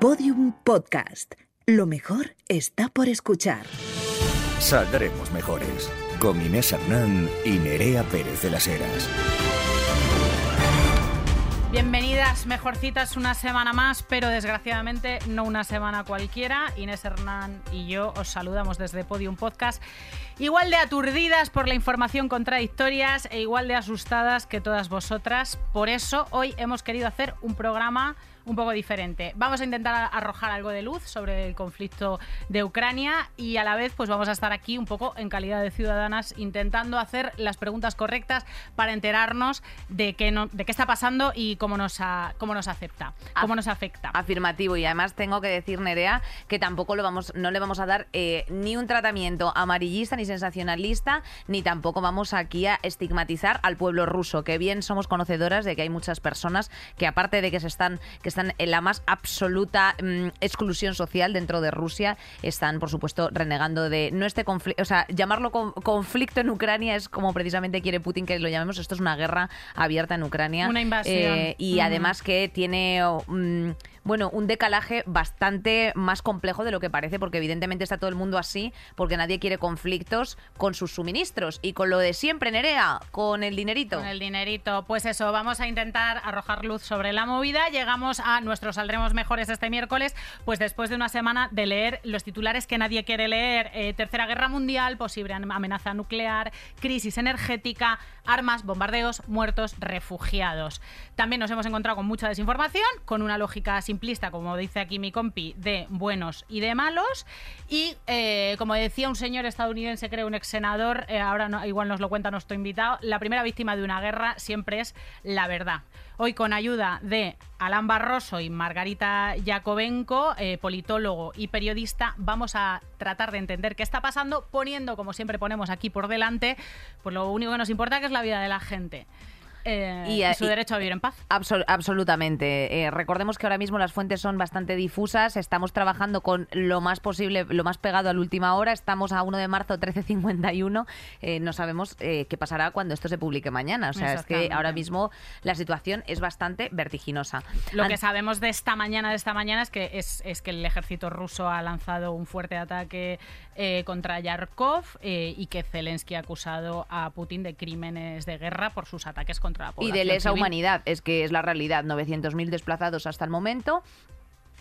Podium Podcast. Lo mejor está por escuchar. Saldremos mejores. Con Inés Hernán y Nerea Pérez de las Heras. Bienvenidas, mejorcitas, una semana más, pero desgraciadamente no una semana cualquiera. Inés Hernán y yo os saludamos desde Podium Podcast, igual de aturdidas por la información contradictorias e igual de asustadas que todas vosotras. Por eso hoy hemos querido hacer un programa un poco diferente. Vamos a intentar arrojar algo de luz sobre el conflicto de Ucrania y a la vez pues vamos a estar aquí un poco en calidad de ciudadanas intentando hacer las preguntas correctas para enterarnos de qué, no, de qué está pasando y cómo nos, cómo nos cómo nos afecta. Afirmativo y además tengo que decir, Nerea, que tampoco lo vamos, no le vamos a dar eh, ni un tratamiento amarillista ni sensacionalista, ni tampoco vamos aquí a estigmatizar al pueblo ruso, que bien somos conocedoras de que hay muchas personas que aparte de que se están están en la más absoluta mm, exclusión social dentro de Rusia, están, por supuesto, renegando de no este conflicto, o sea, llamarlo conflicto en Ucrania es como precisamente quiere Putin que lo llamemos, esto es una guerra abierta en Ucrania. Una invasión. Eh, y además que tiene... Mm, bueno, un decalaje bastante más complejo de lo que parece, porque evidentemente está todo el mundo así, porque nadie quiere conflictos con sus suministros y con lo de siempre, Nerea, con el dinerito. Con el dinerito. Pues eso, vamos a intentar arrojar luz sobre la movida. Llegamos a nuestros Saldremos Mejores este miércoles, pues después de una semana de leer los titulares que nadie quiere leer. Eh, Tercera Guerra Mundial, posible amenaza nuclear, crisis energética, armas, bombardeos, muertos, refugiados. También nos hemos encontrado con mucha desinformación, con una lógica simplista, como dice aquí mi compi, de buenos y de malos. Y eh, como decía un señor estadounidense, creo, un ex senador, eh, ahora igual nos lo cuenta nuestro invitado, la primera víctima de una guerra siempre es la verdad. Hoy con ayuda de Alan Barroso y Margarita Yakovenko, eh, politólogo y periodista, vamos a tratar de entender qué está pasando, poniendo, como siempre ponemos aquí por delante, pues lo único que nos importa es la vida de la gente. Eh, y, su derecho a vivir en paz. absolutamente. Eh, recordemos que ahora mismo las fuentes son bastante difusas. Estamos trabajando con lo más posible, lo más pegado a la última hora. Estamos a 1 de marzo 13.51. Eh, no sabemos qué pasará cuando esto se publique mañana. O sea, es que ahora mismo la situación es bastante vertiginosa. Lo que sabemos de esta mañana, de esta mañana, es que es, es que el ejército ruso ha lanzado un fuerte ataque contra Yarkov y que Zelensky ha acusado a Putin de crímenes de guerra por sus ataques contra y de lesa humanidad, es que es la realidad. 900.000 desplazados hasta el momento.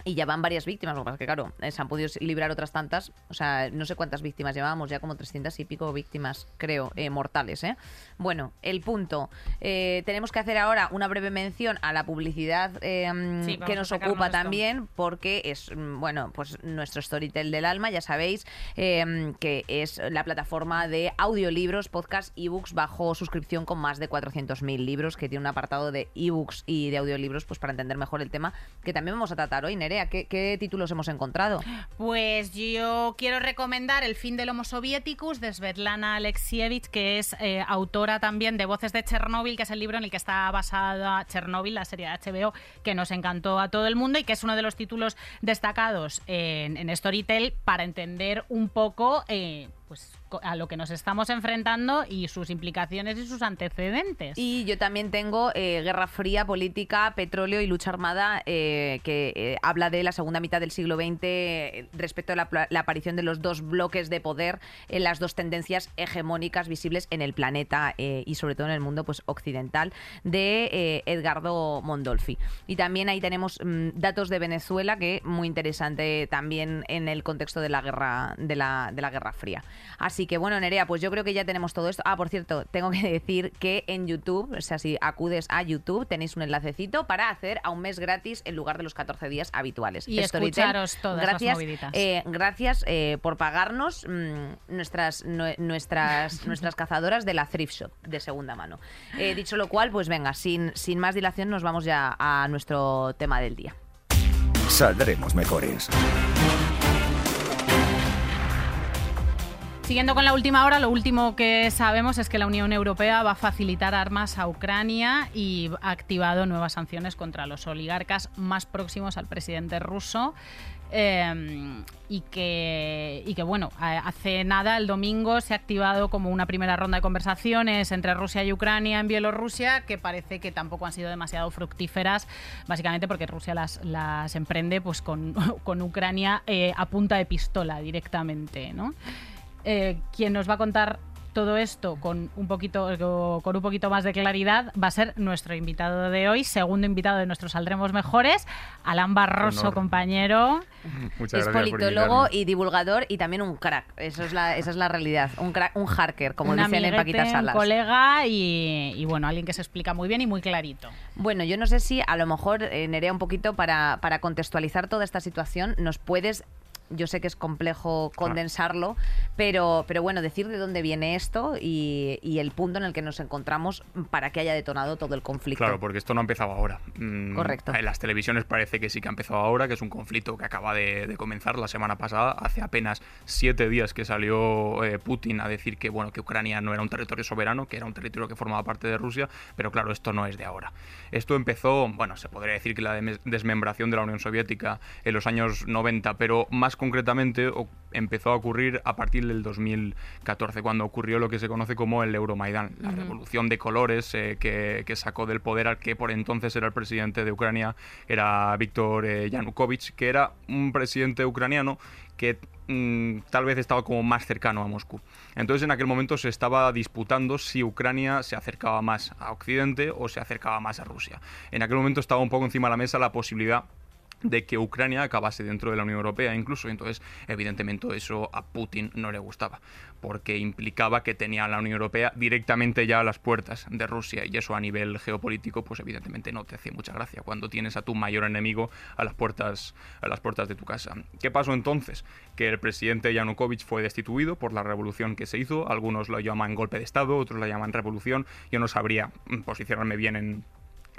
Y ya van varias víctimas, lo que pasa es que, claro, eh, se han podido librar otras tantas. O sea, no sé cuántas víctimas llevábamos, ya como 300 y pico víctimas, creo, eh, mortales. ¿eh? Bueno, el punto. Eh, tenemos que hacer ahora una breve mención a la publicidad que nos ocupa también, porque es, mm, bueno, pues nuestro Storytel del alma, ya sabéis, que es la plataforma de audiolibros, podcast, ebooks bajo suscripción con más de 400.000 libros, que tiene un apartado de ebooks y de audiolibros, pues para entender mejor el tema, que también vamos a tratar hoy, ¿qué, títulos hemos encontrado? Pues yo quiero recomendar El fin del Homo Soviéticus de Svetlana Alexievich, que es eh, autora también de Voces de Chernóbil, que es el libro en el que está basada Chernóbil, la serie de HBO, que nos encantó a todo el mundo y que es uno de los títulos destacados en, en Storytel para entender un poco eh, pues a lo que nos estamos enfrentando y sus implicaciones y sus antecedentes. Y yo también tengo eh, Guerra Fría, Política, Petróleo y Lucha Armada, eh, que eh, habla de la segunda mitad del siglo XX respecto a la, aparición de los dos bloques de poder las dos tendencias hegemónicas visibles en el planeta y sobre todo en el mundo pues, occidental, de Edgardo Mondolfi. Y también ahí tenemos mm, datos de Venezuela, que muy interesante también en el contexto de la guerra, de la, de la Guerra Fría. Así que bueno, Nerea, pues yo creo que ya tenemos todo esto. Ah, por cierto, tengo que decir que en YouTube, o sea, si acudes a YouTube, tenéis un enlacecito para hacer a un mes gratis en lugar de los 14 días habituales. Y escucharos todas gracias, las eh, gracias eh, por pagarnos mm, nuestras, nuestras, nuestras cazadoras de la thrift shop de segunda mano. Eh, dicho lo cual, pues venga, sin, sin más dilación nos vamos ya a nuestro tema del día. Saldremos mejores. Siguiendo con la última hora, lo último que sabemos es que la Unión Europea va a facilitar armas a Ucrania y ha activado nuevas sanciones contra los oligarcas más próximos al presidente ruso. Eh, y, que, y que, bueno, hace nada, el domingo, se ha activado como una primera ronda de conversaciones entre Rusia y Ucrania en Bielorrusia, que parece que tampoco han sido demasiado fructíferas, básicamente porque Rusia las, las emprende pues con, con Ucrania eh, a punta de pistola directamente, ¿no? Eh, quien nos va a contar todo esto con un poquito con un poquito más de claridad va a ser nuestro invitado de hoy, segundo invitado de nuestros Saldremos Mejores, Alan Barroso, compañero. Muchas es politólogo y divulgador y también un crack. Eso es la, esa es la realidad. Un crack, un harker, como dicen en Paquita Salas. Un colega y, bueno, alguien que se explica muy bien y muy clarito. Bueno, yo no sé si a lo mejor, eh, Nerea, un poquito para, para contextualizar toda esta situación, nos puedes yo sé que es complejo condensarlo, pero, pero bueno, decir de dónde viene esto y, el punto en el que nos encontramos para que haya detonado todo el conflicto. Claro, porque esto no ha empezado ahora. Mm, Correcto. En las televisiones parece que sí que ha empezado ahora, que es un conflicto que acaba de, comenzar la semana pasada, hace apenas siete días que salió eh, Putin a decir que, bueno, que Ucrania no era un territorio soberano, que era un territorio que formaba parte de Rusia, pero claro, esto no es de ahora. Esto empezó, bueno, se podría decir que la desmembración de la Unión Soviética en los años 90, pero más concretamente empezó a ocurrir a partir del 2014, cuando ocurrió lo que se conoce como el Euromaidán, la revolución de colores eh, que, sacó del poder al que por entonces era el presidente de Ucrania, era Víctor eh, Yanukovych, que era un presidente ucraniano que mm, tal vez estaba como más cercano a Moscú. Entonces en aquel momento se estaba disputando si Ucrania se acercaba más a Occidente o se acercaba más a Rusia. En aquel momento estaba un poco encima de la mesa la posibilidad de que Ucrania acabase dentro de la Unión Europea incluso. Entonces, evidentemente, eso a Putin no le gustaba, porque implicaba que tenía a la Unión Europea directamente ya a las puertas de Rusia. Y eso a nivel geopolítico, pues evidentemente no te hace mucha gracia cuando tienes a tu mayor enemigo a las puertas, a las puertas de tu casa. ¿Qué pasó entonces? Que el presidente Yanukovych fue destituido por la revolución que se hizo. Algunos lo llaman golpe de Estado, otros lo llaman revolución. Yo no sabría posicionarme bien en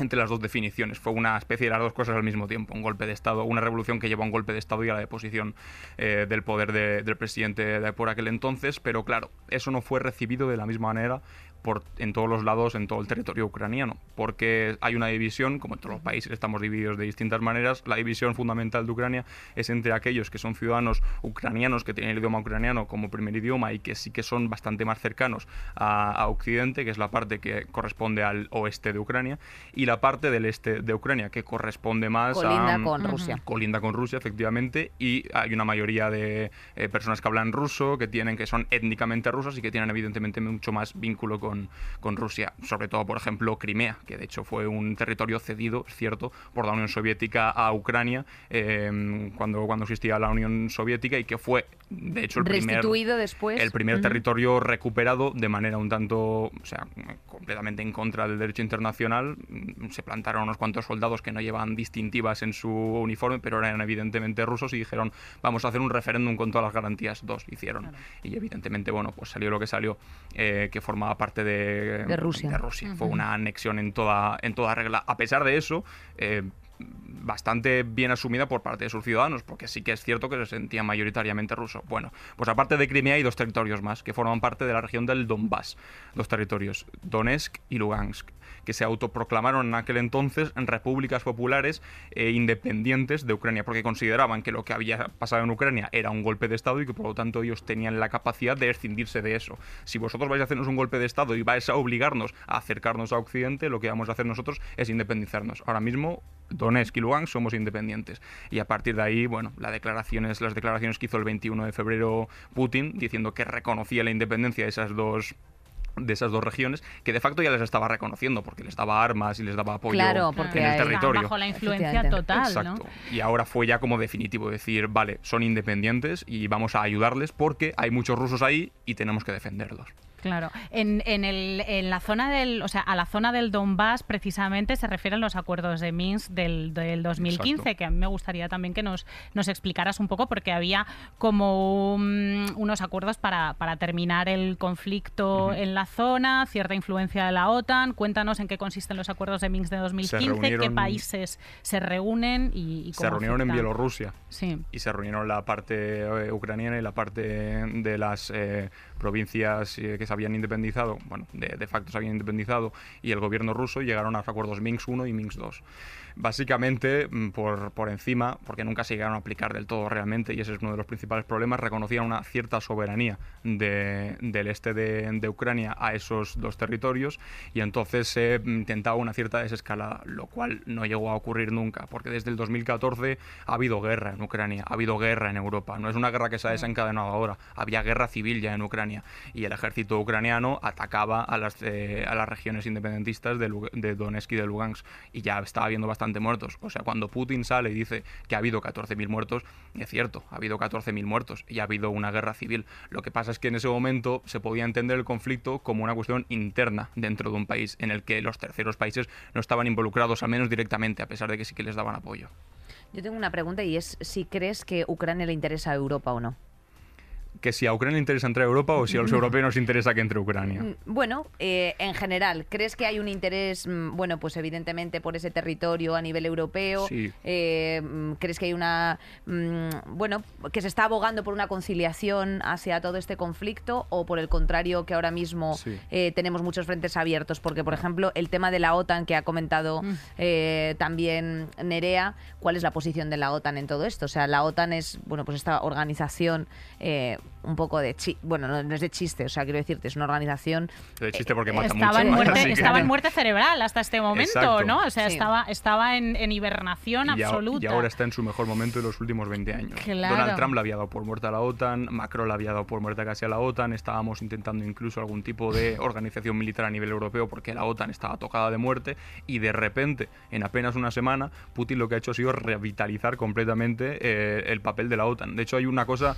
entre las dos definiciones. Fue una especie de las dos cosas al mismo tiempo, un golpe de Estado, una revolución que llevó a un golpe de Estado y a la deposición eh, del poder del presidente de por aquel entonces, pero claro, eso no fue recibido de la misma manera por, en todos los lados, en todo el territorio ucraniano, porque hay una división, como en todos los países estamos divididos de distintas maneras, la división fundamental de Ucrania es entre aquellos que son ciudadanos ucranianos que tienen el idioma ucraniano como primer idioma y que sí que son bastante más cercanos a, Occidente, que es la parte que corresponde al oeste de Ucrania, y la parte del este de Ucrania, que corresponde más colinda a... con Rusia. Colinda con Rusia, efectivamente, y hay una mayoría de eh, personas que hablan ruso, que tienen que son étnicamente rusas y que tienen evidentemente mucho más vínculo con con, Rusia, sobre todo, por ejemplo, Crimea, que de hecho fue un territorio cedido, es cierto, por la Unión Soviética a Ucrania em, cuando, cuando existía la Unión Soviética y que fue, de hecho, el primer, después. El primer territorio recuperado de manera un tanto, o sea, completamente en contra del derecho internacional. Se plantaron unos cuantos soldados que no llevaban distintivas en su uniforme, pero eran evidentemente rusos y dijeron, vamos a hacer un referéndum con todas las garantías. Dos hicieron. Y evidentemente, bueno, pues salió lo que salió, eh, que formaba parte de, Rusia. Fue una anexión en toda, en toda regla. A pesar de eso, eh, bastante bien asumida por parte de sus ciudadanos, porque sí que es cierto que se sentían mayoritariamente rusos. Bueno, pues aparte de Crimea hay dos territorios más que forman parte de la región del Donbass, dos territorios, Donetsk y Lugansk que se autoproclamaron en aquel entonces en repúblicas populares e independientes de Ucrania, porque consideraban que lo que había pasado en Ucrania era un golpe de Estado y que por lo tanto ellos tenían la capacidad de escindirse de eso. Si vosotros vais a hacernos un golpe de Estado y vais a obligarnos a acercarnos a Occidente, lo que vamos a hacer nosotros es independizarnos. Ahora mismo Donetsk y Lugansk somos independientes. Y a partir de ahí, bueno, las declaraciones, las declaraciones que hizo el 21 de febrero Putin, diciendo que reconocía la independencia de esas dos de esas dos regiones, que de facto ya les estaba reconociendo, porque les daba armas y les daba apoyo en el territorio. Bajo la influencia total. Exacto. Y ahora fue ya como definitivo decir, vale, son independientes y vamos a ayudarles porque hay muchos rusos ahí y tenemos que defenderlos. Claro. En, en, el, en la zona del, o sea, a la zona del Donbass precisamente se refieren los acuerdos de Minsk del, del 2015, Exacto. que a mí me gustaría también que nos, nos explicaras un poco, porque había como un- unos acuerdos para, para terminar el conflicto en la zona, cierta influencia de la OTAN. Cuéntanos en qué consisten los acuerdos de Minsk de 2015, qué países se reúnen y, y Se cómo reunieron en. Bielorrusia Sí. y se reunieron la parte eh, ucraniana y la parte de las eh, provincias eh, que se habían independizado, bueno, de, de facto se habían independizado, y el gobierno ruso llegaron a los acuerdos Minsk 1 y Minsk 2. Básicamente, mm, por, por encima, porque nunca se llegaron a aplicar del todo realmente, y ese es uno de los principales problemas, reconocían una cierta soberanía de- del este de, de Ucrania a esos dos territorios, y entonces se mm, intentaba una cierta desescalada, lo cual no llegó a ocurrir nunca, porque desde el 2014 ha habido guerra en Ucrania, ha habido guerra en Europa, no es una guerra que se ha desencadenado ahora, había guerra civil ya en Ucrania, y el ejército ucraniano atacaba a las, eh, a las regiones independentistas de, de Donetsk y de Lugansk, y ya estaba habiendo bastante muertos. O sea, cuando Putin sale y dice que ha habido 14.000 muertos, es cierto, ha habido 14.000 muertos y ha habido una guerra civil. Lo que pasa es que en ese momento se podía entender el conflicto como una cuestión interna dentro de un país, en el que los terceros países no estaban involucrados, al menos directamente, a pesar de que sí que les daban apoyo. Yo tengo una pregunta y es si crees que Ucrania le interesa a Europa o no. Que si a Ucrania le interesa entrar a Europa o si a los europeos nos interesa que entre Ucrania. Mm, Bueno, eh, en general, ¿crees que hay un interés, mm, bueno, pues evidentemente por ese territorio a nivel europeo? Sí. Eh, mm, ¿Crees que hay una, mm, bueno, que se está abogando por una conciliación hacia todo este conflicto o por el contrario que ahora mismo Sí. eh, tenemos muchos frentes abiertos? Porque, por ejemplo, el tema de la OTAN que ha comentado Mm. también Nerea, ¿cuál es la posición de la OTAN en todo esto? O sea, la OTAN es, bueno, pues esta organización eh, un poco de chi bueno, no, no es de chiste, o sea, quiero decirte, es una organización De chiste porque mata estaba, mucho. en muerte, así que- estaba en muerte cerebral hasta este momento, Exacto. ¿no? O sea, Sí. estaba, estaba en, en hibernación y, a- absoluta. y ahora está en su mejor momento de los últimos 20 años. Claro. Donald Trump le había dado por muerta a la OTAN, Macron le había dado por muerta casi a la OTAN, estábamos intentando incluso algún tipo de organización militar a nivel europeo porque la OTAN estaba tocada de muerte y de repente, en apenas una semana, Putin lo que ha hecho ha sido revitalizar completamente eh, el papel de la OTAN. De hecho, hay una cosa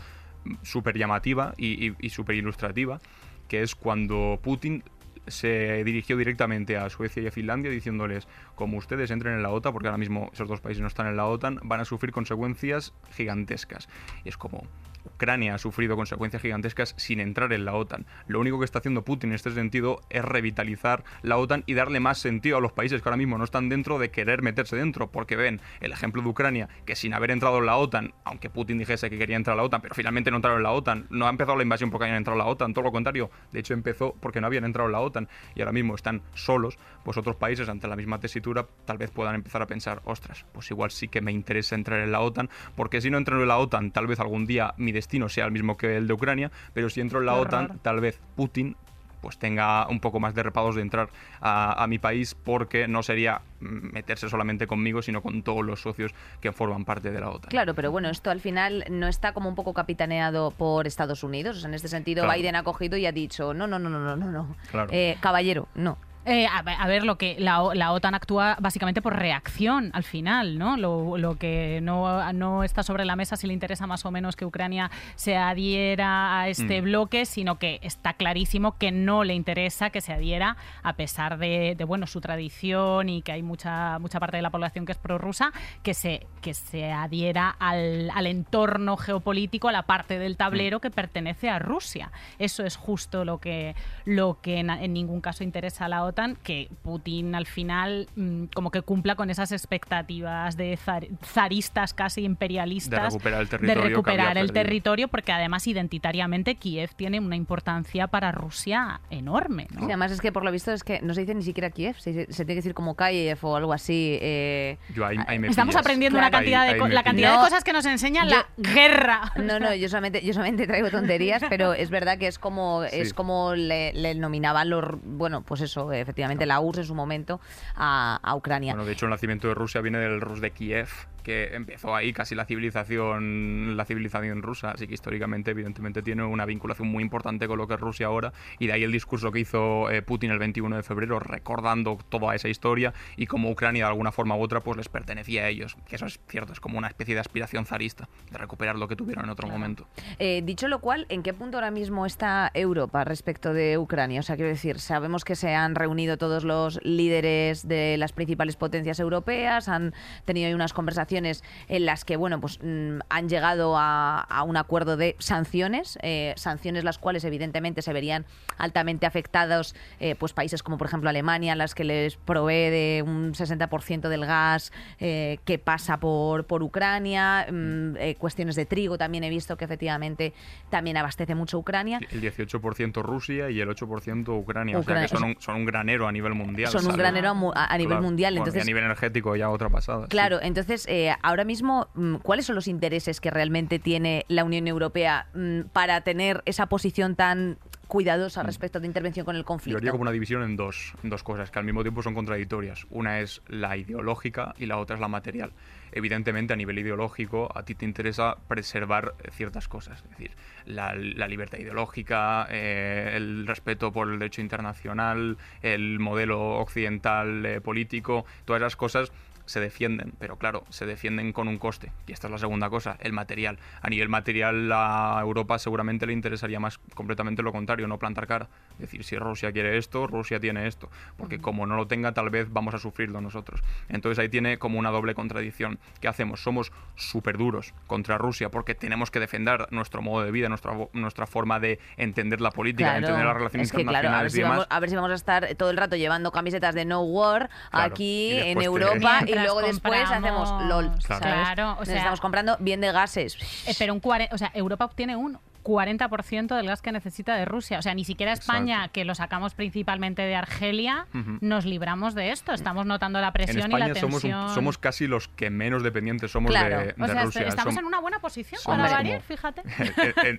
súper llamativa y, y- súper ilustrativa, que es cuando Putin se dirigió directamente a Suecia y a Finlandia diciéndoles, como ustedes entren en la OTAN, porque ahora mismo esos dos países no están en la OTAN, van a sufrir consecuencias gigantescas. Y es como, Ucrania ha sufrido consecuencias gigantescas sin entrar en la OTAN. Lo único que está haciendo Putin en este sentido es revitalizar la OTAN y darle más sentido a los países que ahora mismo no están dentro de querer meterse dentro, porque ven el ejemplo de Ucrania, que sin haber entrado en la OTAN, aunque Putin dijese que quería entrar a la OTAN, pero finalmente no entraron en la OTAN, no ha empezado la invasión porque hayan entrado en la OTAN, todo lo contrario, de hecho empezó porque no habían entrado en la OTAN y ahora mismo están solos, pues otros países ante la misma tesitura tal vez puedan empezar a pensar, ostras, pues igual sí que me interesa entrar en la OTAN, porque si no entro en la OTAN, tal vez algún día mi destino sea el mismo que el de Ucrania, pero si entro en la Qué OTAN, tal vez Putin pues tenga un poco más de repados de entrar a, a mi país porque no sería meterse solamente conmigo, sino con todos los socios que forman parte de la OTAN. Claro, pero bueno, esto al final no está como un poco capitaneado por Estados Unidos. O sea, en este sentido, Claro. Biden ha cogido y ha dicho, no, no, no, no, no, no, no. Claro. Eh, caballero, no. Eh, a, ver- a ver, lo que la, la OTAN actúa básicamente por reacción al final, ¿no? Lo, lo que no, no está sobre la mesa si le interesa más o menos que Ucrania se adhiera a este Mm. bloque, sino que está clarísimo que no le interesa que se adhiera a pesar de, de, bueno su tradición y que hay mucha mucha parte de la población que es prorrusa que se que se adhiera al, al entorno geopolítico, a la parte del tablero que pertenece a Rusia. Eso es justo lo que lo que en, en ningún caso interesa a la OTAN, que Putin al final mm, como que cumpla con esas expectativas de zar- zaristas casi imperialistas De recuperar el de territorio que recuperar el territorio, porque además identitariamente Kiev tiene una importancia para Rusia enorme. ¿no? Sí, además es que por lo visto es que no se dice ni siquiera Kiev, se, se tiene que decir como Kiev o algo así. eh, Yo ahí- ahí me Estamos pillas. aprendiendo una cantidad, Ahí- de, la cantidad pillas. de cosas que nos enseña la guerra. No, no, yo solamente, yo solamente traigo tonterías, pero es verdad que es como, es como le, le nominaban los, bueno, pues eso, efectivamente la URSS en su momento a, a Ucrania. Bueno, de hecho, el nacimiento de Rusia viene del Rus de Kiev, que empezó ahí casi la civilización, la civilización rusa, así que históricamente, evidentemente, tiene una vinculación muy importante con lo que es Rusia ahora, y de ahí el discurso que hizo eh, Putin el 21 de febrero, recordando toda esa historia y cómo Ucrania de alguna forma u otra pues les pertenecía a ellos, que eso es cierto, es como una especie de aspiración zarista, de recuperar lo que tuvieron en otro momento. Eh, dicho lo cual, ¿en qué punto ahora mismo está Europa respecto de Ucrania? O sea, quiero decir, sabemos que se han reunido todos los líderes de las principales potencias europeas, han tenido unas conversaciones en las que, bueno, pues mm, han llegado a, un acuerdo de sanciones, eh, sanciones las cuales evidentemente se verían altamente afectados eh, pues países como por ejemplo Alemania, las que les provee de un 60% del gas eh, que pasa por, por Ucrania, mm, cuestiones de trigo también he visto que efectivamente también abastece mucho Ucrania. El 18% Rusia y el 8% Ucrania, o sea que son un, son un, granero a nivel mundial. Son un granero a, nivel mundial. Entonces, a nivel energético ya otra pasada. Claro, entonces ahora mismo, mm, ¿cuáles son los intereses que realmente tiene la Unión Europea mm, para tener esa posición tan cuidadosa mm. respecto de intervención con el conflicto. Yo haría como una división en dos, dos cosas que al mismo tiempo son contradictorias. Una es la ideológica y la otra es la material. Evidentemente, a nivel ideológico, a ti te interesa preservar ciertas cosas, es decir, la, libertad ideológica, eh, el respeto por el derecho internacional, el modelo occidental eh, político, todas esas cosas se defienden, pero claro, se defienden con un coste. Y esta es la segunda cosa, el material. A nivel material a Europa seguramente le interesaría más completamente lo contrario, no plantar cara. Es decir, si Rusia quiere esto, Rusia tiene esto. Porque como no lo tenga, tal vez vamos a sufrirlo nosotros. Entonces ahí tiene como una doble contradicción. ¿Qué hacemos? Somos súper duros contra Rusia porque tenemos que defender nuestro modo de vida, nuestra, nuestra forma de entender la política, entender las relaciones internacionales y demás. a ver si vamos a estar todo el rato llevando camisetas de no war aquí en Europa y luego después hacemos LOL. Claro, o sea, estamos comprando bien de gases. Eh, pero un o sea, Europa obtiene un 40% del gas que necesita de Rusia. O sea, ni siquiera España, que lo sacamos principalmente de Argelia, nos libramos de esto. Estamos notando la presión y la tensión. Somos, somos casi los que menos dependientes somos de, o sea, Rusia. Estamos en una buena posición para variar, fíjate.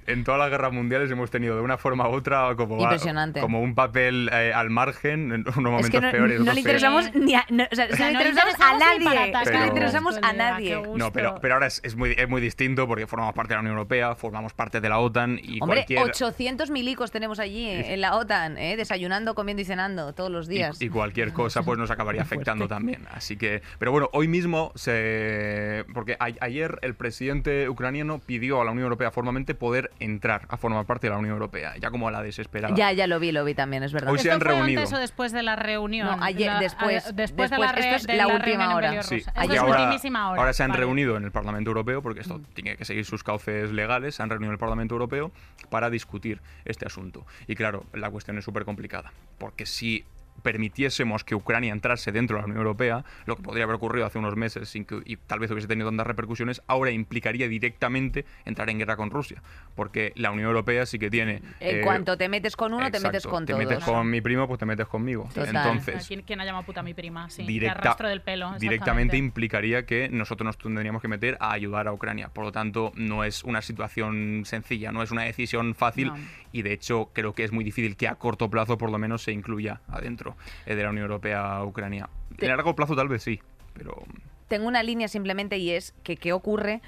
En, todas las guerras mundiales hemos tenido de una forma u otra como, como un papel eh, al margen en unos momentos es que no, peores. No le interesamos ni a, no, o sea, o sea, no le interesamos a nadie. no le interesamos a nadie. No, pero, pero ahora es, es, muy, es muy distinto porque formamos parte de la Unión Europea, formamos parte de la OTAN y Hombre, 800 milicos tenemos allí en la OTAN, ¿eh? desayunando, comiendo y cenando todos los días. Y, cualquier cosa pues nos acabaría afectando también. Así que, pero bueno, hoy mismo se, porque ayer el presidente ucraniano pidió a la Unión Europea formalmente poder entrar a formar parte de la Unión Europea, ya como a la desesperada. Ya, ya lo vi, lo vi también, es verdad. Hoy se han reunido. Antes o después de la reunión? No, ayer, después, después, de la, esto es la, última hora. Sí. Ayer, ahora, hora. ahora se han reunido en el Parlamento Europeo, porque esto mm. tiene que seguir sus cauces legales, se han reunido en el Parlamento Europeo para discutir este asunto. Y claro, la cuestión es súper complicada, porque si permitiésemos que Ucrania entrase dentro de la Unión Europea, lo que podría haber ocurrido hace unos meses sin que, y tal vez hubiese tenido tantas repercusiones, ahora implicaría directamente entrar en guerra con Rusia, porque la Unión Europea sí que tiene... En eh, cuanto te metes con uno, te metes con todos. Te metes con mi primo, pues te metes conmigo. Entonces... ¿Quién, ha llamado puta a mi prima? Sí, del pelo. Directamente implicaría que nosotros nos tendríamos que meter a ayudar a Ucrania. Por lo tanto, no es una situación sencilla, no es una decisión fácil y de hecho creo que es muy difícil que a corto plazo por lo menos se incluya adentro eh, de la Unión Europea a Ucrania. En largo plazo tal vez sí, pero... Tengo una línea simplemente y es que qué ocurre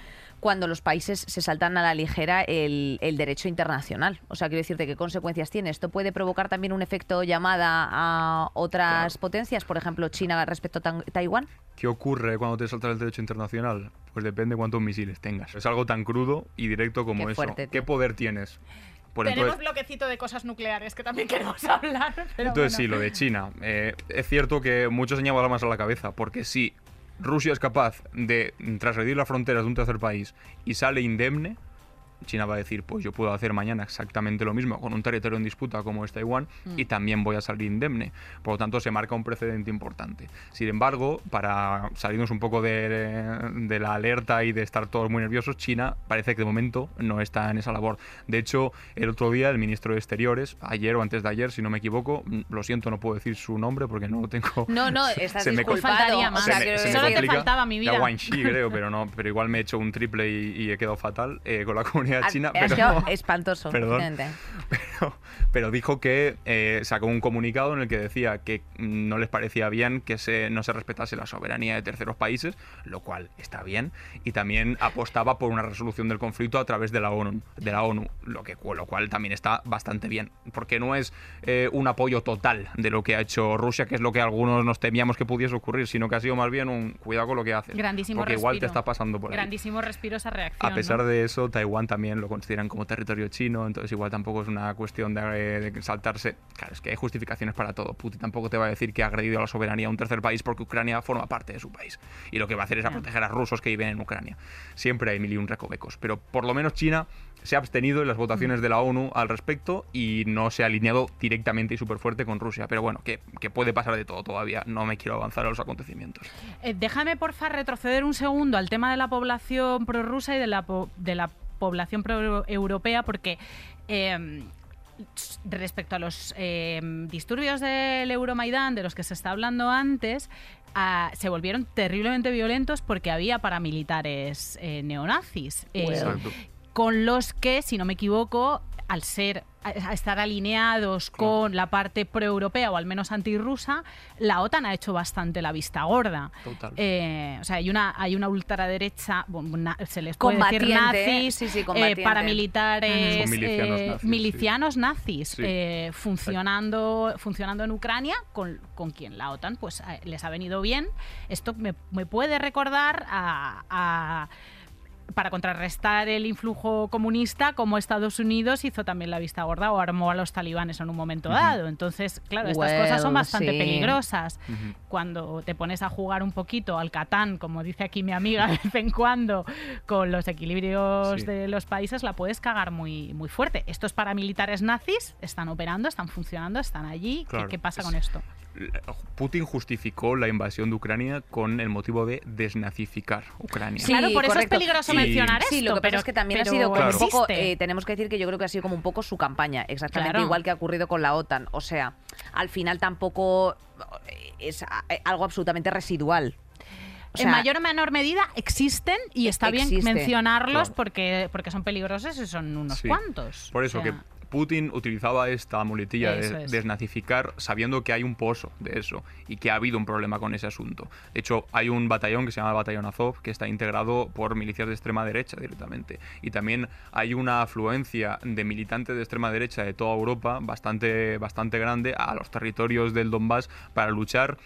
cuando los países se saltan a la ligera el, derecho internacional. O sea, quiero decirte qué consecuencias tiene. ¿Esto puede provocar también un efecto llamada a otras potencias, por ejemplo, China respecto a Taiwán? ¿Qué ocurre cuando te saltas el derecho internacional? Pues depende cuántos misiles tengas. Es algo tan crudo y directo como eso. ¿Qué poder tienes? Tenemos bloquecito de cosas nucleares que también queremos hablar. entonces sí, lo de China. Eh, es cierto que muchos se llevan más a la cabeza, porque si Rusia es capaz de trasredir las fronteras de un tercer país y sale indemne, China va a decir, pues yo puedo hacer mañana exactamente lo mismo con un territorio en disputa como es Taiwán y mm. también voy a salir indemne. Por lo tanto, se marca un precedente importante. Sin embargo, para salirnos un poco de, la alerta y de estar todos muy nerviosos, China parece que de momento no está en esa labor. De hecho, el otro día el ministro de Exteriores, ayer o antes de ayer, si no me equivoco, lo siento, no puedo decir su nombre porque no lo tengo. No, no, estás se me más. Solo te faltaba mi vida. creo, pero, no, pero igual me he hecho un triple y, he quedado fatal eh, con la comunidad a Ha- China, ha pero, sido espantoso. Perdón. pero, pero dijo que eh, sacó un comunicado en el que decía que no les parecía bien que se, no se respetase la soberanía de terceros países, lo cual está bien, y también apostaba por una resolución del conflicto a través de la ONU, de la ONU lo, que, lo cual también está bastante bien, porque no es eh, un apoyo total de lo que ha hecho Rusia, que es lo que algunos nos temíamos que pudiese ocurrir, sino que ha sido más bien un cuidado con lo que haces, Grandísimo porque igual te respiro. está pasando por ahí. Grandísimo respiro esa reacción. A pesar ¿no? de eso, Taiwán también lo consideran como territorio chino, entonces igual tampoco es una cuestión de, de saltarse. Claro, es que hay justificaciones para todo. Putin tampoco te va a decir que ha agredido a la soberanía a un tercer país porque Ucrania forma parte de su país. Y lo que va a hacer es a proteger a rusos que viven en Ucrania. Siempre hay mil y un recovecos. Pero por lo menos China se ha abstenido en las votaciones de la ONU al respecto y no se ha alineado directamente y súper fuerte con Rusia. Pero bueno, que, que puede pasar de todo todavía. No me quiero avanzar a los acontecimientos. Eh, déjame, porfa, retroceder un segundo al tema de la población prorrusa y de la, po- de la población pro-europea, porque eh, s- respecto a los eh, disturbios del Euromaidán, de los que se está hablando antes, ah, se volvieron terriblemente violentos porque había paramilitares eh, neonazis. eh, con los que, si no me equivoco, al ser a estar alineados con la parte proeuropea o al menos antirrusa, la OTAN ha hecho bastante la vista gorda. Total. Eh, o sea, hay una, hay una ultraderecha, bueno, na- se les puede decir nazis, sí, sí, eh, paramilitares, Son milicianos eh, nazis, sí. milicianos nazis, Sí. eh, funcionando, funcionando en Ucrania, con, con quien la OTAN pues les ha venido bien. Esto me, me puede recordar a- a para contrarrestar el influjo comunista, como Estados Unidos hizo también la vista gorda o armó a los talibanes en un momento dado. Entonces, claro, estas cosas son bastante sí. peligrosas. Cuando te pones a jugar un poquito al Catán, como dice aquí mi amiga de vez en cuando, con los equilibrios Sí. de los países, la puedes cagar muy, muy fuerte. Estos paramilitares nazis están operando, están funcionando, están allí. ¿Qué- Claro, ¿Qué, pasa con esto? Putin justificó la invasión de Ucrania con el motivo de desnazificar Ucrania. Sí, claro, por eso es peligroso Y- mencionar esto. Sí, lo que pasa pero, es que también ha sido como Claro. un poco, eh, tenemos que decir que yo creo que ha sido como un poco su campaña, exactamente Claro. igual que ha ocurrido con la OTAN. O sea, al final tampoco eh, es eh, algo absolutamente residual. O en mayor o menor medida existen y está bien mencionarlos claro. porque, porque son peligrosos y son unos Sí. cuantos. Por eso O sea, que Putin utilizaba esta muletilla de es. desnazificar sabiendo que hay un pozo de eso y que ha habido un problema con ese asunto. De hecho, hay un batallón que se llama el Batallón Azov que está integrado por milicias de extrema derecha directamente. Y también hay una afluencia de militantes de extrema derecha de toda Europa bastante, bastante grande a los territorios del Donbass para luchar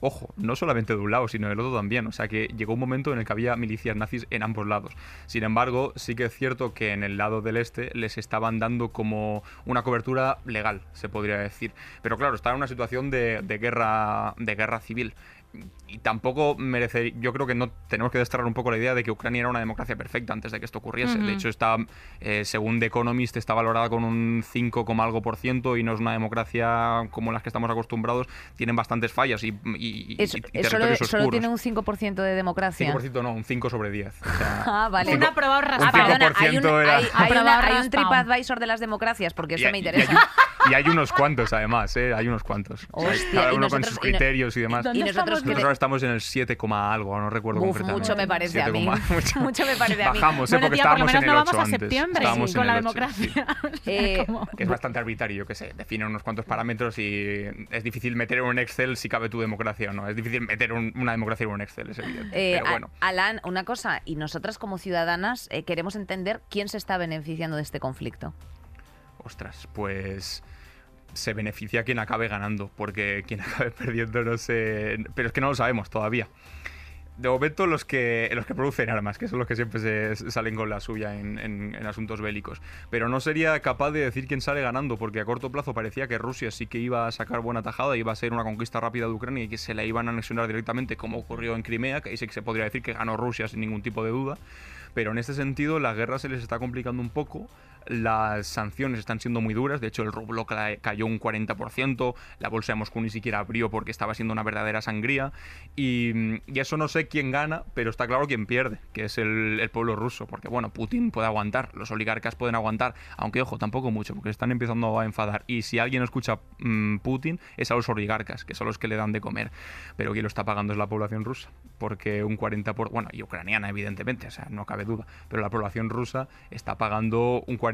Ojo, no solamente de un lado, sino del otro también. O sea que llegó un momento en el que había milicias nazis en ambos lados. Sin embargo, sí que es cierto que en el lado del este les estaban dando como una cobertura legal, se podría decir. Pero claro, está en una situación de, de guerra, de guerra civil. Y tampoco merece. Yo creo que no tenemos que desterrar un poco la idea de que Ucrania era una democracia perfecta antes de que esto ocurriese. Ujú. De hecho, está, eh, según The Economist, está valorada con un 5, coma algo por ciento y no es una democracia como las que estamos acostumbrados. Tienen bastantes fallas y, y, y- es- y es solo, territorios solo tiene un 5% de democracia. 5% no, un 5 sobre 10. O sea, Ah, vale. un aprobado un raspado. Ah, perdona, 5% hay un, era- hay, hay una- hay un. TripAdvisor de las democracias, porque eso Y- me y- interesa. Y hay, unos cuantos, además, ¿eh? Hay unos cuantos. O sea, Hostia, cada uno con sus y no- criterios y demás. ¿Dónde Y nosotros ahora estamos en el 7, coma algo, no recuerdo Uf, concretamente. mucho me parece a 7, mí. mucho. Mucho me parece a mí. Bajamos, ¿eh? Bueno, porque tía, por lo estábamos menos en no el vamos 8 a antes. septiembre Estábamos con en la el 8, sí. democracia. Sea, Eh, es bastante arbitrario, yo qué sé. Define unos cuantos parámetros y es difícil meter en un Excel si cabe tu democracia o no. Es difícil meter un- una democracia en un Excel, es evidente. Eh, Pero a- bueno. Alan, una cosa, y nosotras como ciudadanas eh, queremos entender quién se está beneficiando de este conflicto. Ostras, pues se beneficia quien acabe ganando, porque quien acabe perdiendo no sé... Pero es que no lo sabemos todavía. De momento los que, los que producen armas, que son los que siempre se, salen con la suya en, en- asuntos bélicos. Pero no sería capaz de decir quién sale ganando, porque a corto plazo parecía que Rusia sí que iba a sacar buena tajada, iba a ser una conquista rápida de Ucrania y que se la iban a anexionar directamente, como ocurrió en Crimea, que ahí sí que se podría decir que ganó Rusia sin ningún tipo de duda. Pero en este sentido la guerra se les está complicando un poco, las sanciones están siendo muy duras, de hecho el rublo ca- cayó un 40%, la bolsa de Moscú ni siquiera abrió porque estaba siendo una verdadera sangría. Y, y eso no sé quién gana, pero está claro quién pierde, que es el, el pueblo ruso, porque bueno, Putin puede aguantar, los oligarcas pueden aguantar, aunque ojo, tampoco mucho, porque están empezando a enfadar. Y si alguien escucha mm, Putin es a los oligarcas, que son los que le dan de comer, pero quien lo está pagando es la población rusa, porque un 40%, por, bueno, y ucraniana evidentemente, o sea, no cabe duda. Pero la población rusa está pagando un 40%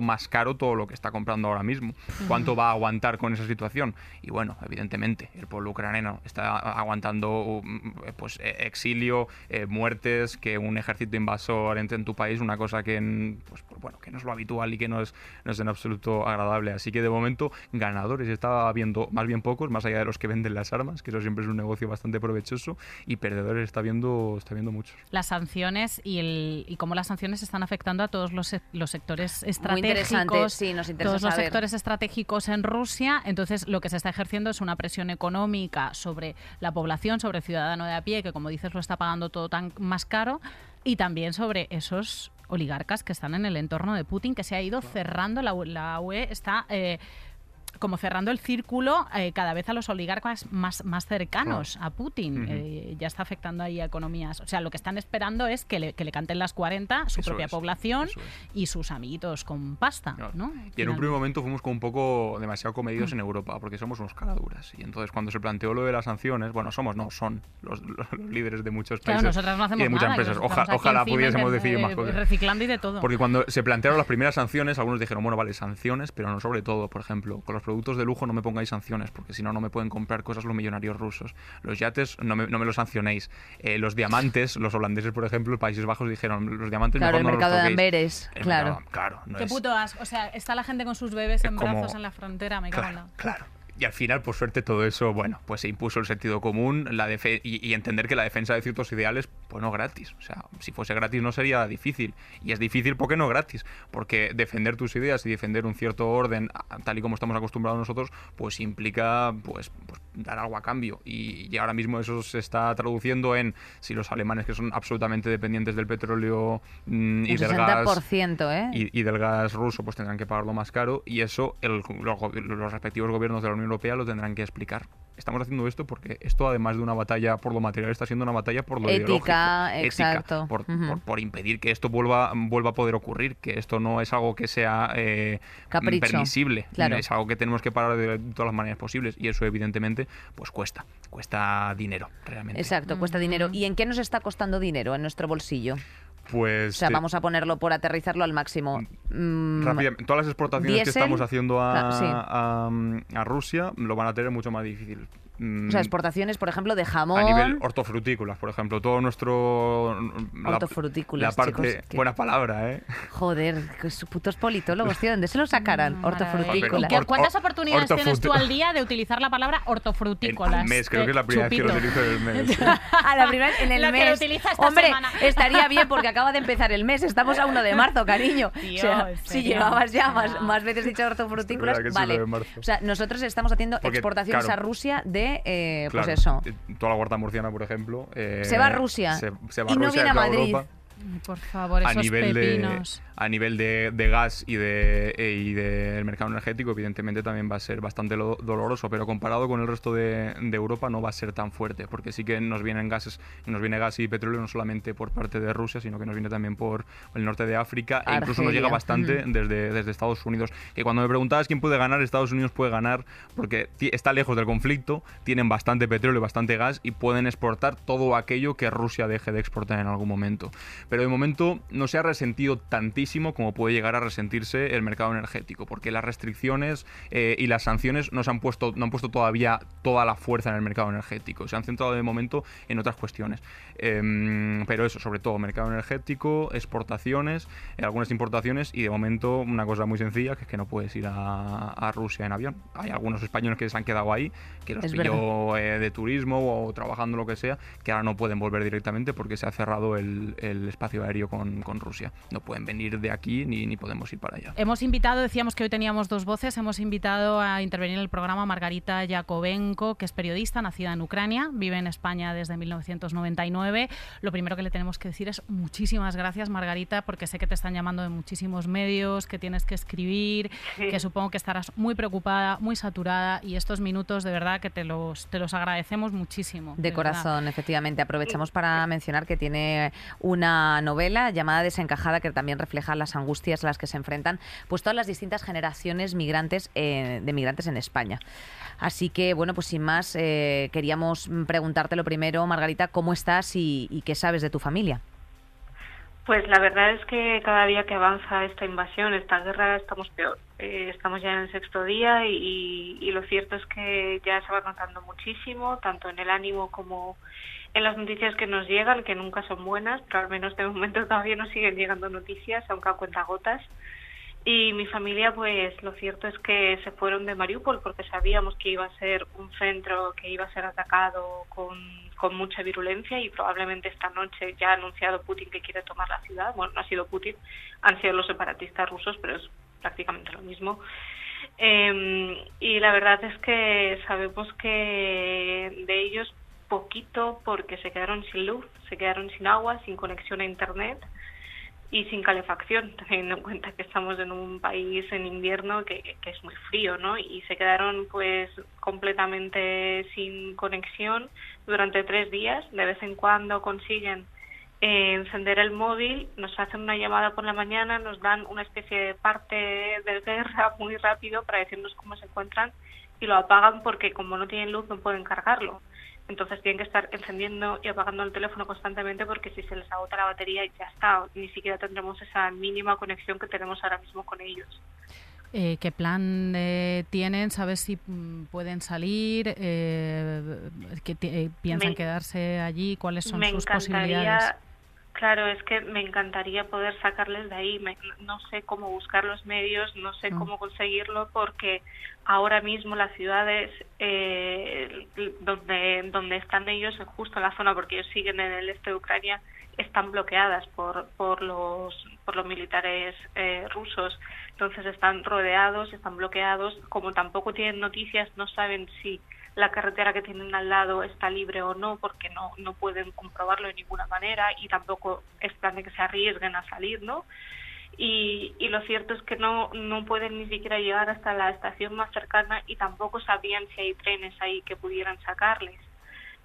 más caro todo lo que está comprando ahora mismo. ¿Cuánto va a aguantar con esa situación? Y bueno, evidentemente, el pueblo ucraniano está aguantando mm, pues e, exilio, eh, muertes, que un ejército invasor entre en tu país, una cosa que, pues, bueno, que no es lo habitual y que no es, no es en absoluto agradable. Así que de momento, ganadores está viendo más bien pocos, más allá de los que venden las armas, que eso siempre es un negocio bastante provechoso, y perdedores está viendo, está viendo muchos. Las sanciones y, el, y cómo las sanciones están afectando a todos los, los sectores estratégicos. Sí, nos todos los sectores estratégicos en Rusia. Entonces, lo que se está ejerciendo es una presión económica sobre la población, sobre el ciudadano de a pie, que como dices lo está pagando todo tan más caro, y también sobre esos oligarcas que están en el entorno de Putin, que se ha ido cerrando, la, la UE está eh, como cerrando el círculo eh, cada vez a los oligarcas más, más cercanos a Putin. Eh, ya está afectando ahí a economías. O sea, lo que están esperando es que le, que le canten las 40 su propia población y sus amiguitos con pasta. ¿no? Y en un primer momento fuimos como un poco demasiado comedidos en Europa, porque somos unos caraduras. Y entonces cuando se planteó lo de las sanciones, bueno, somos, no, son los, líderes de muchos países nosotras no hacemos y de muchas empresas. ojalá pudiésemos decir más cosas. Reciclando y de todo. Porque cuando se plantearon las primeras sanciones, algunos dijeron, bueno, vale, sanciones, pero no sobre todo, por ejemplo, con los productos de lujo no me pongáis sanciones, porque si no, no me pueden comprar cosas los millonarios rusos. Los yates no me, no me los sancionéis. Eh, los diamantes, los holandeses, por ejemplo, Países Bajos dijeron, los diamantes claro, mejor el mercado de Amberes, claro. claro Qué puto asco. O sea, está la gente con sus bebés en brazos en la frontera, me cago en la... Claro, y al final, por suerte, todo eso, bueno, pues se impuso el sentido común la y, entender que la defensa de ciertos ideales, pues no gratis. O sea, si fuese gratis no sería difícil. Y es difícil porque no gratis. Porque defender tus ideas y defender un cierto orden, tal y como estamos acostumbrados nosotros, pues implica pues, pues dar algo a cambio. Y, ahora mismo eso se está traduciendo en si los alemanes, que son absolutamente dependientes del petróleo mm, y del gas. ¿eh? Y, del gas ruso, pues tendrán que pagarlo más caro. Y eso el, los respectivos gobiernos de la Unión Europea lo tendrán que explicar. Estamos haciendo esto porque esto, además de una batalla por lo material, está siendo una batalla por lo Ética, exacto. por, por, impedir que esto vuelva, vuelva a poder ocurrir, que esto no es algo que sea eh, permisible, claro. es algo que tenemos que parar de todas las maneras posibles y eso evidentemente pues cuesta, cuesta dinero realmente. Exacto, cuesta dinero. ¿Y en qué nos está costando dinero en nuestro bolsillo? Pues, o sea, vamos a ponerlo por aterrizarlo al máximo. Mm, rápidamente, todas las exportaciones que estamos haciendo a, a, Rusia lo van a tener mucho más difícil. Mm. O sea, exportaciones, por ejemplo, de jamón. A nivel hortofrutícolas, por ejemplo. Todo nuestro. Hortofrutícolas. La, parte. Buena palabra, ¿eh? Joder, que putos politólogos, tío. ¿Dónde se lo sacarán? Mm, hortofrutícolas. ¿Cuántas oportunidades tienes tú al día de utilizar la palabra hortofrutícolas? Al mes, creo que es la primera vez que lo utilizo en el mes. a la primera en el mes. Hombre, estaría bien porque acaba de empezar el mes. Estamos a 1 de marzo, cariño. o sea, si llevabas ya más, más veces dicho hortofrutícolas, vale. O sea, nosotros estamos haciendo exportaciones a Rusia de eh, pues eso. Toda la huerta murciana, por ejemplo. Eh, se va a Rusia. Se, va y a no Rusia, viene a Madrid. Por favor, esos a nivel pepinos. De, a nivel de, gas y, de, eh, y del mercado energético, evidentemente también va a ser bastante doloroso, pero comparado con el resto de, Europa no va a ser tan fuerte, porque sí que nos vienen gases, nos viene gas y petróleo no solamente por parte de Rusia, sino que nos viene también por el norte de África e incluso nos llega bastante desde, desde Estados Unidos. Que cuando me preguntabas quién puede ganar, Estados Unidos puede ganar porque está lejos del conflicto, tienen bastante petróleo, y bastante gas y pueden exportar todo aquello que Rusia deje de exportar en algún momento. Pero de momento no se ha resentido tantísimo como puede llegar a resentirse el mercado energético, porque las restricciones eh, y las sanciones no, se han puesto, no han puesto todavía toda la fuerza en el mercado energético, se han centrado de momento en otras cuestiones. Em, pero eso, sobre todo, mercado energético, exportaciones, eh, algunas importaciones y de momento una cosa muy sencilla, que es que no puedes ir a, Rusia en avión. Hay algunos españoles que se han quedado ahí, que los pilló eh, de turismo o trabajando lo que sea, que ahora no pueden volver directamente porque se ha cerrado el, el espacio aéreo con, con, Rusia. No pueden venir de aquí ni, ni podemos ir para allá. Hemos invitado, decíamos que hoy teníamos dos voces, hemos invitado a intervenir en el programa Margarita Yakovenko, que es periodista, nacida en Ucrania, vive en España desde 1999. Lo primero que le tenemos que decir es muchísimas gracias, Margarita, porque sé que te están llamando de muchísimos medios, que tienes que escribir, que supongo que estarás muy preocupada, muy saturada y estos minutos de verdad que te los, te los agradecemos muchísimo. De, corazón, efectivamente. Aprovechamos para mencionar que tiene una novela llamada Desencajada que también refleja las angustias a las que se enfrentan pues todas las distintas generaciones migrantes eh, de migrantes en España. Así que, bueno, pues sin más, eh, queríamos preguntarte lo primero, Margarita, ¿cómo estás y, qué sabes de tu familia? Pues la verdad es que cada día que avanza esta invasión, esta guerra, estamos peor. Eh, estamos ya en el sexto día y, lo cierto es que ya se va notando muchísimo, tanto en el ánimo como en las noticias que nos llegan, que nunca son buenas, pero al menos de momento todavía nos siguen llegando noticias, aunque a cuentagotas. Y mi familia, pues lo cierto es que se fueron de Mariupol porque sabíamos que iba a ser un centro que iba a ser atacado con, con mucha virulencia y probablemente esta noche ya ha anunciado Putin que quiere tomar la ciudad. Bueno, no ha sido Putin, han sido los separatistas rusos, pero es prácticamente lo mismo. Eh, y la verdad es que sabemos que de ellos poquito porque se quedaron sin luz, se quedaron sin agua, sin conexión a Internet y sin calefacción, teniendo en cuenta que estamos en un país en invierno que, que, es muy frío, ¿no? Y se quedaron pues completamente sin conexión durante tres días. De vez en cuando consiguen eh, encender el móvil, nos hacen una llamada por la mañana, nos dan una especie de parte de guerra muy rápido para decirnos cómo se encuentran y lo apagan porque como no tienen luz no pueden cargarlo. Entonces tienen que estar encendiendo y apagando el teléfono constantemente porque si se les agota la batería ya está, ni siquiera tendremos esa mínima conexión que tenemos ahora mismo con ellos. Eh, ¿Qué plan eh, tienen? ¿Sabes si mm, pueden salir? Eh, ¿que eh, ¿Piensan Me- quedarse allí? ¿Cuáles son sus posibilidades? Claro, es que me encantaría poder sacarles de ahí. Me- no sé cómo buscar los medios, no sé Mm. cómo conseguirlo porque ahora mismo las ciudades eh, donde donde están ellos, justo en la zona, porque ellos siguen en el este de Ucrania, están bloqueadas por por los por los militares eh, rusos. Entonces están rodeados, están bloqueados. Como tampoco tienen noticias, no saben si la carretera que tienen al lado está libre o no, porque no, no pueden comprobarlo de ninguna manera y tampoco es plan de que se arriesguen a salir, ¿no? Y, y lo cierto es que no, no pueden ni siquiera llegar hasta la estación más cercana y tampoco sabían si hay trenes ahí que pudieran sacarles.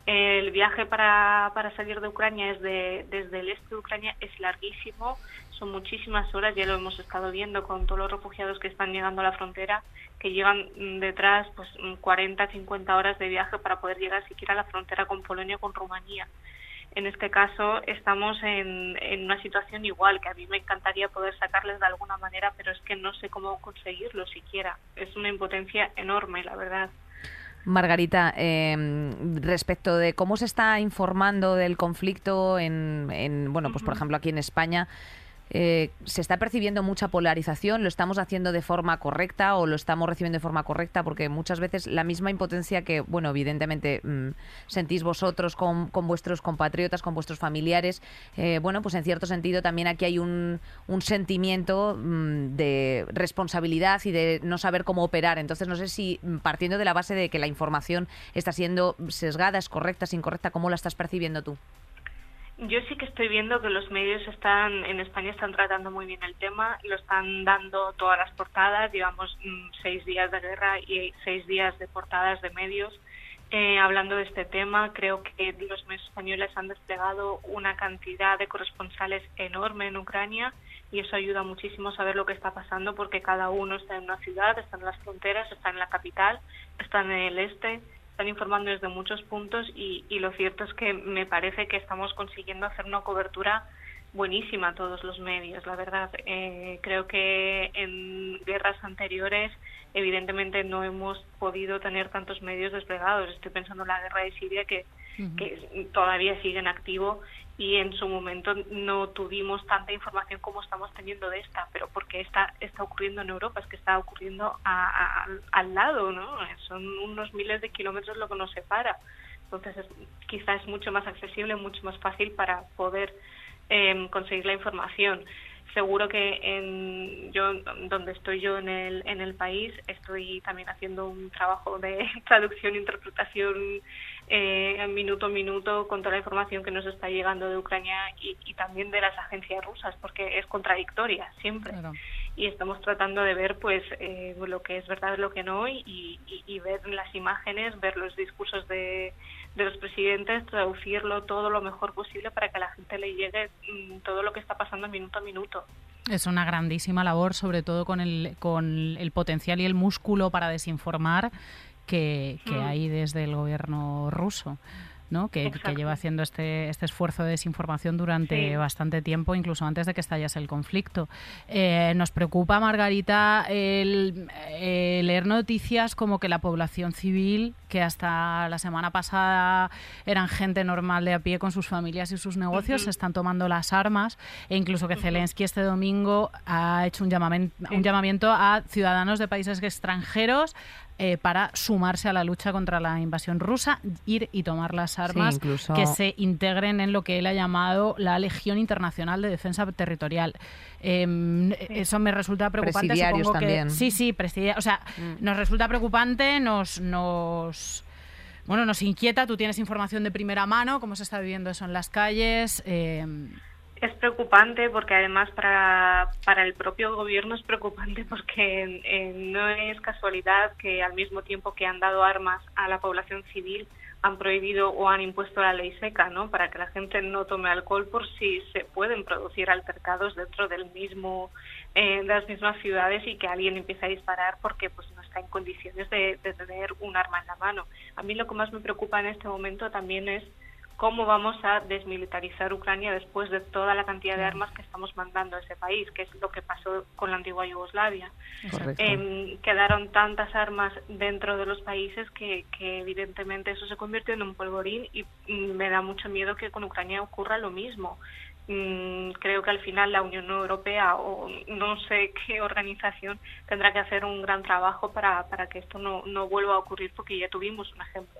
El viaje para, para salir de Ucrania es de, desde el este de Ucrania es larguísimo, son muchísimas horas, ya lo hemos estado viendo con todos los refugiados que están llegando a la frontera, que llevan mm, detrás pues mm, 40, 50 horas de viaje para poder llegar siquiera a la frontera con Polonia o con Rumanía. En este caso estamos en, en una situación igual, que a mí me encantaría poder sacarles de alguna manera, pero es que no sé cómo conseguirlo siquiera. Es una impotencia enorme, la verdad. Margarita, eh, respecto de cómo se está informando del conflicto en, en, bueno, pues por ejemplo aquí en España, eh, ¿se está percibiendo mucha polarización? ¿Lo estamos haciendo de forma correcta o lo estamos recibiendo de forma correcta? Porque muchas veces la misma impotencia que, bueno, evidentemente mm, sentís vosotros con, con vuestros compatriotas, con vuestros familiares, eh, bueno, pues en cierto sentido también aquí hay un, sentimiento mm, de responsabilidad y de no saber cómo operar. Entonces, no sé si mm, partiendo de la base de que la información está siendo sesgada, es correcta, es incorrecta, ¿cómo la estás percibiendo tú? Yo sí que estoy viendo que los medios están en España están tratando muy bien el tema, lo están dando todas las portadas, llevamos mm, seis días de guerra y seis días de portadas de medios eh, hablando de este tema. Creo que los medios españoles han desplegado una cantidad de corresponsales enorme en Ucrania y eso ayuda muchísimo a saber lo que está pasando porque cada uno está en una ciudad, está en las fronteras, está en la capital, está en el este, están informando desde muchos puntos y, y lo cierto es que me parece que estamos consiguiendo hacer una cobertura buenísima a todos los medios, la verdad. Eh, creo que en guerras anteriores evidentemente no hemos podido tener tantos medios desplegados. Estoy pensando en la guerra de Siria que, que todavía sigue en activo y en su momento no tuvimos tanta información como estamos teniendo de esta, pero porque está está ocurriendo en Europa, es que está ocurriendo a- al- lado, ¿no? Son unos miles de kilómetros lo que nos separa. Entonces, es, quizás es mucho más accesible, mucho más fácil para poder eh, conseguir la información. Seguro que en yo donde estoy yo en el en el país estoy también haciendo un trabajo de traducción e interpretación eh, minuto a minuto con toda la información que nos está llegando de Ucrania y, y también de las agencias rusas porque es contradictoria siempre Claro. y estamos tratando de ver pues eh, lo que es verdad lo que no y, y- y ver las imágenes ver los discursos de, de los presidentes traducirlo todo lo mejor posible para que a la gente le llegue mm, todo lo que está pasando minuto a minuto Es una grandísima labor, sobre todo con el, con el potencial y el músculo para desinformar que, que Mm. hay desde el gobierno ruso. ¿No? que, lleva haciendo este, este esfuerzo de desinformación durante bastante tiempo, incluso antes de que estallase el conflicto. Eh, nos preocupa, Margarita, el, leer noticias como que la población civil, que hasta la semana pasada eran gente normal de a pie con sus familias y sus negocios, se están tomando las armas e incluso que Zelensky este domingo ha hecho un llamamiento, un llamamiento a ciudadanos de países extranjeros eh, para sumarse a la lucha contra la invasión rusa, ir y tomar las armas que se integren en lo que él ha llamado la Legión Internacional de Defensa Territorial. Em, eso me resulta preocupante. Supongo también. sí, sí, O sea, mm. nos resulta preocupante, nos, nos bueno, nos inquieta. Tú tienes información de primera mano, cómo se está viviendo eso en las calles. Eh, es preocupante porque además para, para el propio gobierno es preocupante porque eh, no es casualidad que al mismo tiempo que han dado armas a la población civil han prohibido o han impuesto la ley seca, ¿no? Para que la gente no tome alcohol por si se pueden producir altercados dentro del mismo eh, de las mismas ciudades y que alguien empiece a disparar porque pues no está en condiciones de tener un arma en la mano. A mí lo que más me preocupa en este momento también es cómo vamos a desmilitarizar Ucrania después de toda la cantidad de armas que estamos mandando a ese país, que es lo que pasó con la antigua Yugoslavia. Eh, quedaron tantas armas dentro de los países que, evidentemente eso se convirtió en un polvorín y me da mucho miedo que con Ucrania ocurra lo mismo. Mm, creo que al final la Unión Europea o no sé qué organización tendrá que hacer un gran trabajo para, para que esto no, no vuelva a ocurrir porque ya tuvimos un ejemplo.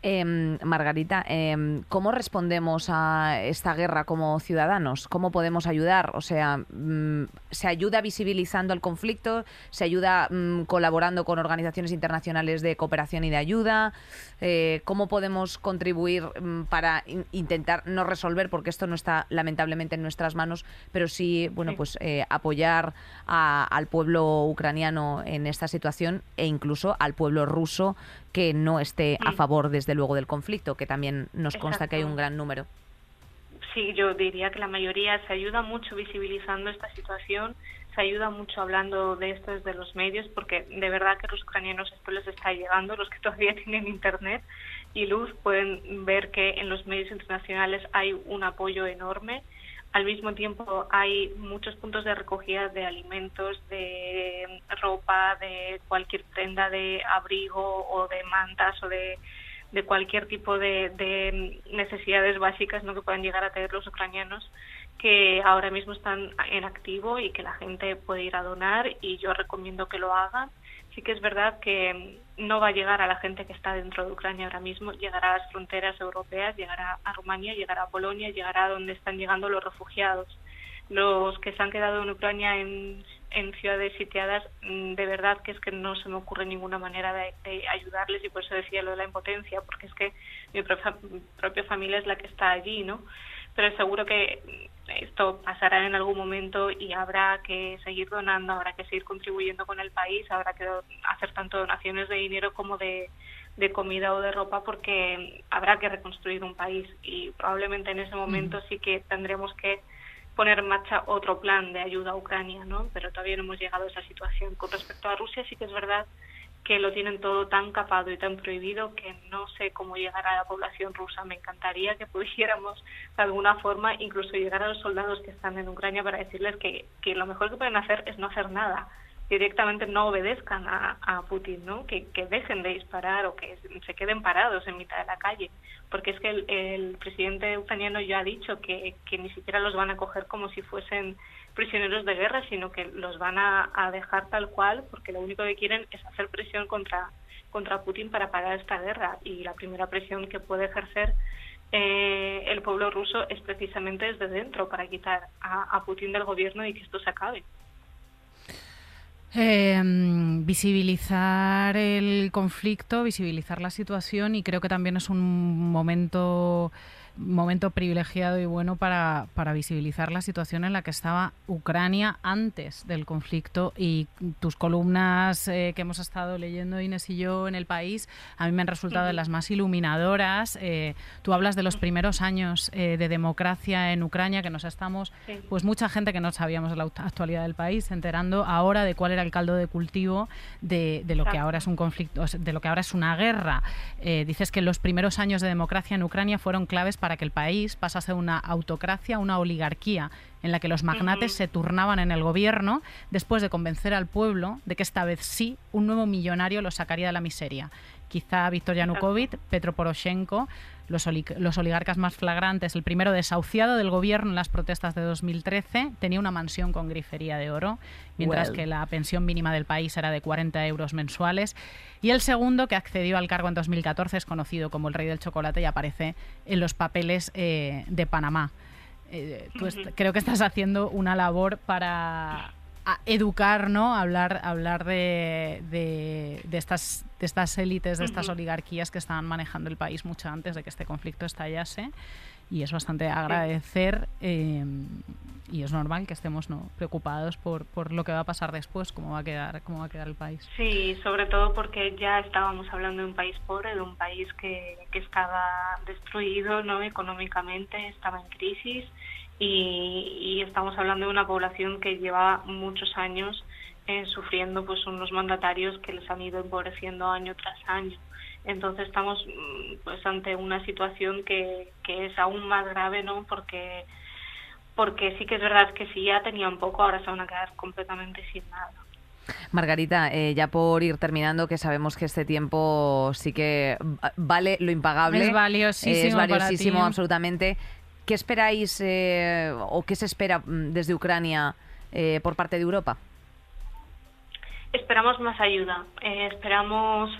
Em, Margarita, em, ¿cómo respondemos a esta guerra como ciudadanos? ¿Cómo podemos ayudar? O sea, mm, ¿se ayuda visibilizando el conflicto? ¿Se ayuda mm, colaborando con organizaciones internacionales de cooperación y de ayuda? Eh, ¿Cómo podemos contribuir mm, para intentar no resolver, porque esto no está lamentablemente en nuestras manos, pero sí, bueno, pues eh, apoyar al pueblo ucraniano en esta situación e incluso al pueblo ruso que no esté a favor, desde luego, del conflicto, que también nos consta que hay un gran número. Sí, yo diría que la mayoría se ayuda mucho visibilizando esta situación, se ayuda mucho hablando de esto desde los medios, porque de verdad que los ucranianos esto les está llegando, los que todavía tienen internet y luz pueden ver que en los medios internacionales hay un apoyo enorme al mismo tiempo hay muchos puntos de recogida de alimentos, de ropa, de cualquier prenda de abrigo o de mantas o de, cualquier tipo de, necesidades básicas ¿no? que puedan llegar a tener los ucranianos que ahora mismo están en activo y que la gente puede ir a donar y yo recomiendo que lo hagan sí que es verdad que no va a llegar a la gente que está dentro de Ucrania ahora mismo, llegará a las fronteras europeas, llegará a Rumania, llegará a Polonia, llegará a donde están llegando los refugiados. Los que se han quedado en Ucrania en, ciudades sitiadas, mm, de verdad que es que no se me ocurre ninguna manera de, ayudarles y por eso decía lo de la impotencia, porque es que mi propia familia es la que está allí, ¿no? Pero seguro que esto pasará en algún momento y habrá que seguir donando, habrá que seguir contribuyendo con el país, habrá que hacer tanto donaciones de dinero como de, comida o de ropa porque habrá que reconstruir un país y probablemente en ese momento sí que tendremos que poner en marcha otro plan de ayuda a Ucrania, ¿no? Pero todavía no hemos llegado a esa situación. Con respecto a Rusia sí que es verdad que lo tienen todo tan capado y tan prohibido que no sé cómo llegar a la población rusa. Me encantaría que pudiéramos de alguna forma incluso llegar a los soldados que están en Ucrania para decirles que, que lo mejor que pueden hacer es no hacer nada directamente no obedezcan a, Putin, ¿no? Que, dejen de disparar o que se queden parados en mitad de la calle, porque es que el, presidente ucraniano ya ha dicho que, que, ni siquiera los van a coger como si fuesen prisioneros de guerra, sino que los van a, dejar tal cual, porque lo único que quieren es hacer presión contra contra Putin para parar esta guerra y la primera presión que puede ejercer eh, el pueblo ruso es precisamente desde dentro para quitar a Putin del gobierno y que esto se acabe. Em, visibilizar el conflicto, visibilizar la situación y creo que también es un momento momento privilegiado y bueno para, para, visibilizar la situación en la que estaba Ucrania antes del conflicto y tus columnas eh, que hemos estado leyendo Inés y yo en el país a mí me han resultado de las más iluminadoras. Eh, tú hablas de los primeros años eh, de democracia en Ucrania que nos estamos, pues mucha gente que no sabíamos la actualidad del país enterando ahora de cuál era el caldo de cultivo de, de lo que ahora es un conflicto, de lo que ahora es una guerra. dices que los primeros años de democracia en Ucrania fueron claves para para que el país pasase una autocracia una oligarquía en la que los magnates se turnaban en el gobierno después de convencer al pueblo de que esta vez sí un nuevo millonario lo sacaría de la miseria. Quizá Víctor Yanukovych, Petro Poroshenko, los, oligarcas más flagrantes. El primero desahuciado del gobierno en las protestas de 2013 tenía una mansión con grifería de oro, mientras que la pensión mínima del país era de 40 euros mensuales. Y el segundo, que accedió al cargo en 2014, es conocido como el rey del chocolate y aparece en los papeles eh, de Panamá. Eh, creo que estás haciendo una labor para educar, ¿no? Hablar, hablar de, de, estas, de estas élites, de estas oligarquías que estaban manejando el país mucho antes de que este conflicto estallase. Y es bastante agradecer eh, y es normal que estemos ¿no? preocupados por, por lo que va a pasar después, cómo va a quedar, cómo va a quedar el país. Sí, sobre todo porque ya estábamos hablando de un país pobre, de un país que, que estaba destruido ¿no? económicamente, estaba en crisis y, estamos hablando de una población que lleva muchos años eh, sufriendo pues unos mandatarios que les han ido empobreciendo año tras año. Entonces estamos mm, pues ante una situación que, que es aún más grave, ¿no? Porque porque sí que es verdad que si ya tenían poco, ahora se van a quedar completamente sin nada. Margarita, eh, ya por ir terminando, que sabemos que este tiempo sí que vale lo impagable. Es valiosísimo. es valiosísimo, absolutamente. ¿Qué esperáis eh, o qué se espera mm, desde Ucrania eh, por parte de Europa? Esperamos más ayuda. Eh, esperamos,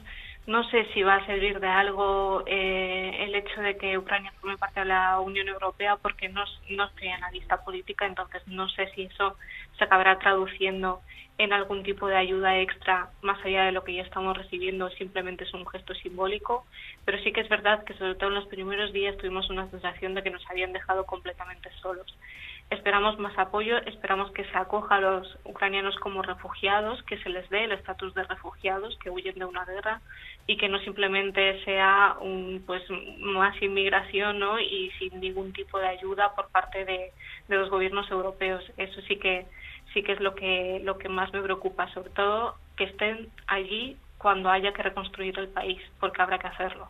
no sé si va a servir de algo el hecho de que Ucrania forme parte de la Unión Europea, porque no, no estoy en la lista política, entonces no sé si eso se acabará traduciendo en algún tipo de ayuda extra más allá de lo que ya estamos recibiendo, simplemente es un gesto simbólico, pero sí que es verdad que sobre todo en los primeros días tuvimos una sensación de que nos habían dejado completamente solos. Esperamos más apoyo, esperamos que se acoja a los ucranianos como refugiados, que se les dé el estatus de refugiados que huyen de una guerra y que no simplemente sea un, pues más inmigración ¿no? y sin ningún tipo de ayuda por parte de, de los gobiernos europeos. Eso sí que sí que es lo que, lo que más me preocupa, sobre todo que estén allí cuando haya que reconstruir el país, porque habrá que hacerlo.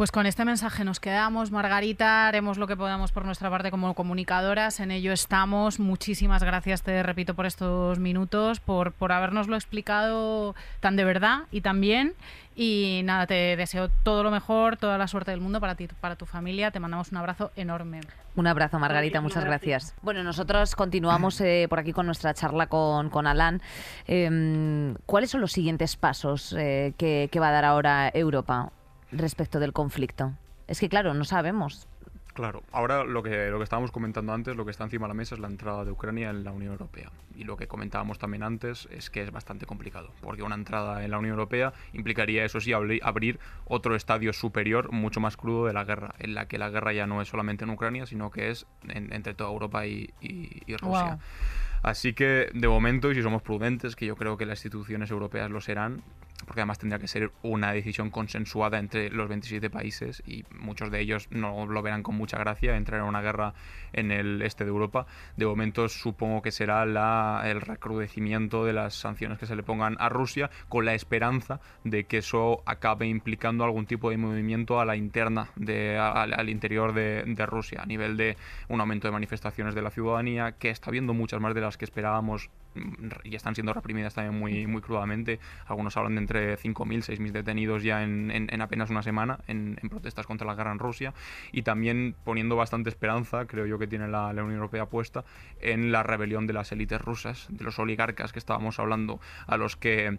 Pues con este mensaje nos quedamos, Margarita, haremos lo que podamos por nuestra parte como comunicadoras, en ello estamos. Muchísimas gracias, te repito, por estos minutos, por, por habernoslo explicado tan de verdad y tan bien. Y nada, te deseo todo lo mejor, toda la suerte del mundo para ti, para tu familia. Te mandamos un abrazo enorme. Un abrazo, Margarita, muchas gracias. Bueno, nosotros continuamos eh, por aquí con nuestra charla con, con Alan. Em, ¿Cuáles son los siguientes pasos eh, que va a dar ahora Europa? Respecto del conflicto? Es que, claro, no sabemos. Claro, ahora lo que, lo que estábamos comentando antes, lo que está encima de la mesa es la entrada de Ucrania en la Unión Europea. Y lo que comentábamos también antes es que es bastante complicado, porque una entrada en la Unión Europea implicaría, eso sí, abrir otro estadio superior, mucho más crudo de la guerra, en la que la guerra ya no es solamente en Ucrania, sino que es entre toda Europa y, Rusia. Así que, de momento, y si somos prudentes, que yo creo que las instituciones europeas lo serán, porque además tendría que ser una decisión consensuada entre los 27 países y muchos de ellos no lo verán con mucha gracia entrar en una guerra en el este de Europa. De momento supongo que será el recrudecimiento de las sanciones que se le pongan a Rusia con la esperanza de que eso acabe implicando algún tipo de movimiento a la interna, al, interior de, Rusia, a nivel de un aumento de manifestaciones de la ciudadanía, que está viendo muchas más de las que esperábamos y están siendo reprimidas también muy, muy crudamente. Algunos hablan de entre 5.000, 6.000 detenidos ya en, en, apenas una semana en, protestas contra la guerra en Rusia y también poniendo bastante esperanza, creo yo que tiene la, Unión Europea puesta, en la rebelión de las élites rusas, de los oligarcas que estábamos hablando, a los que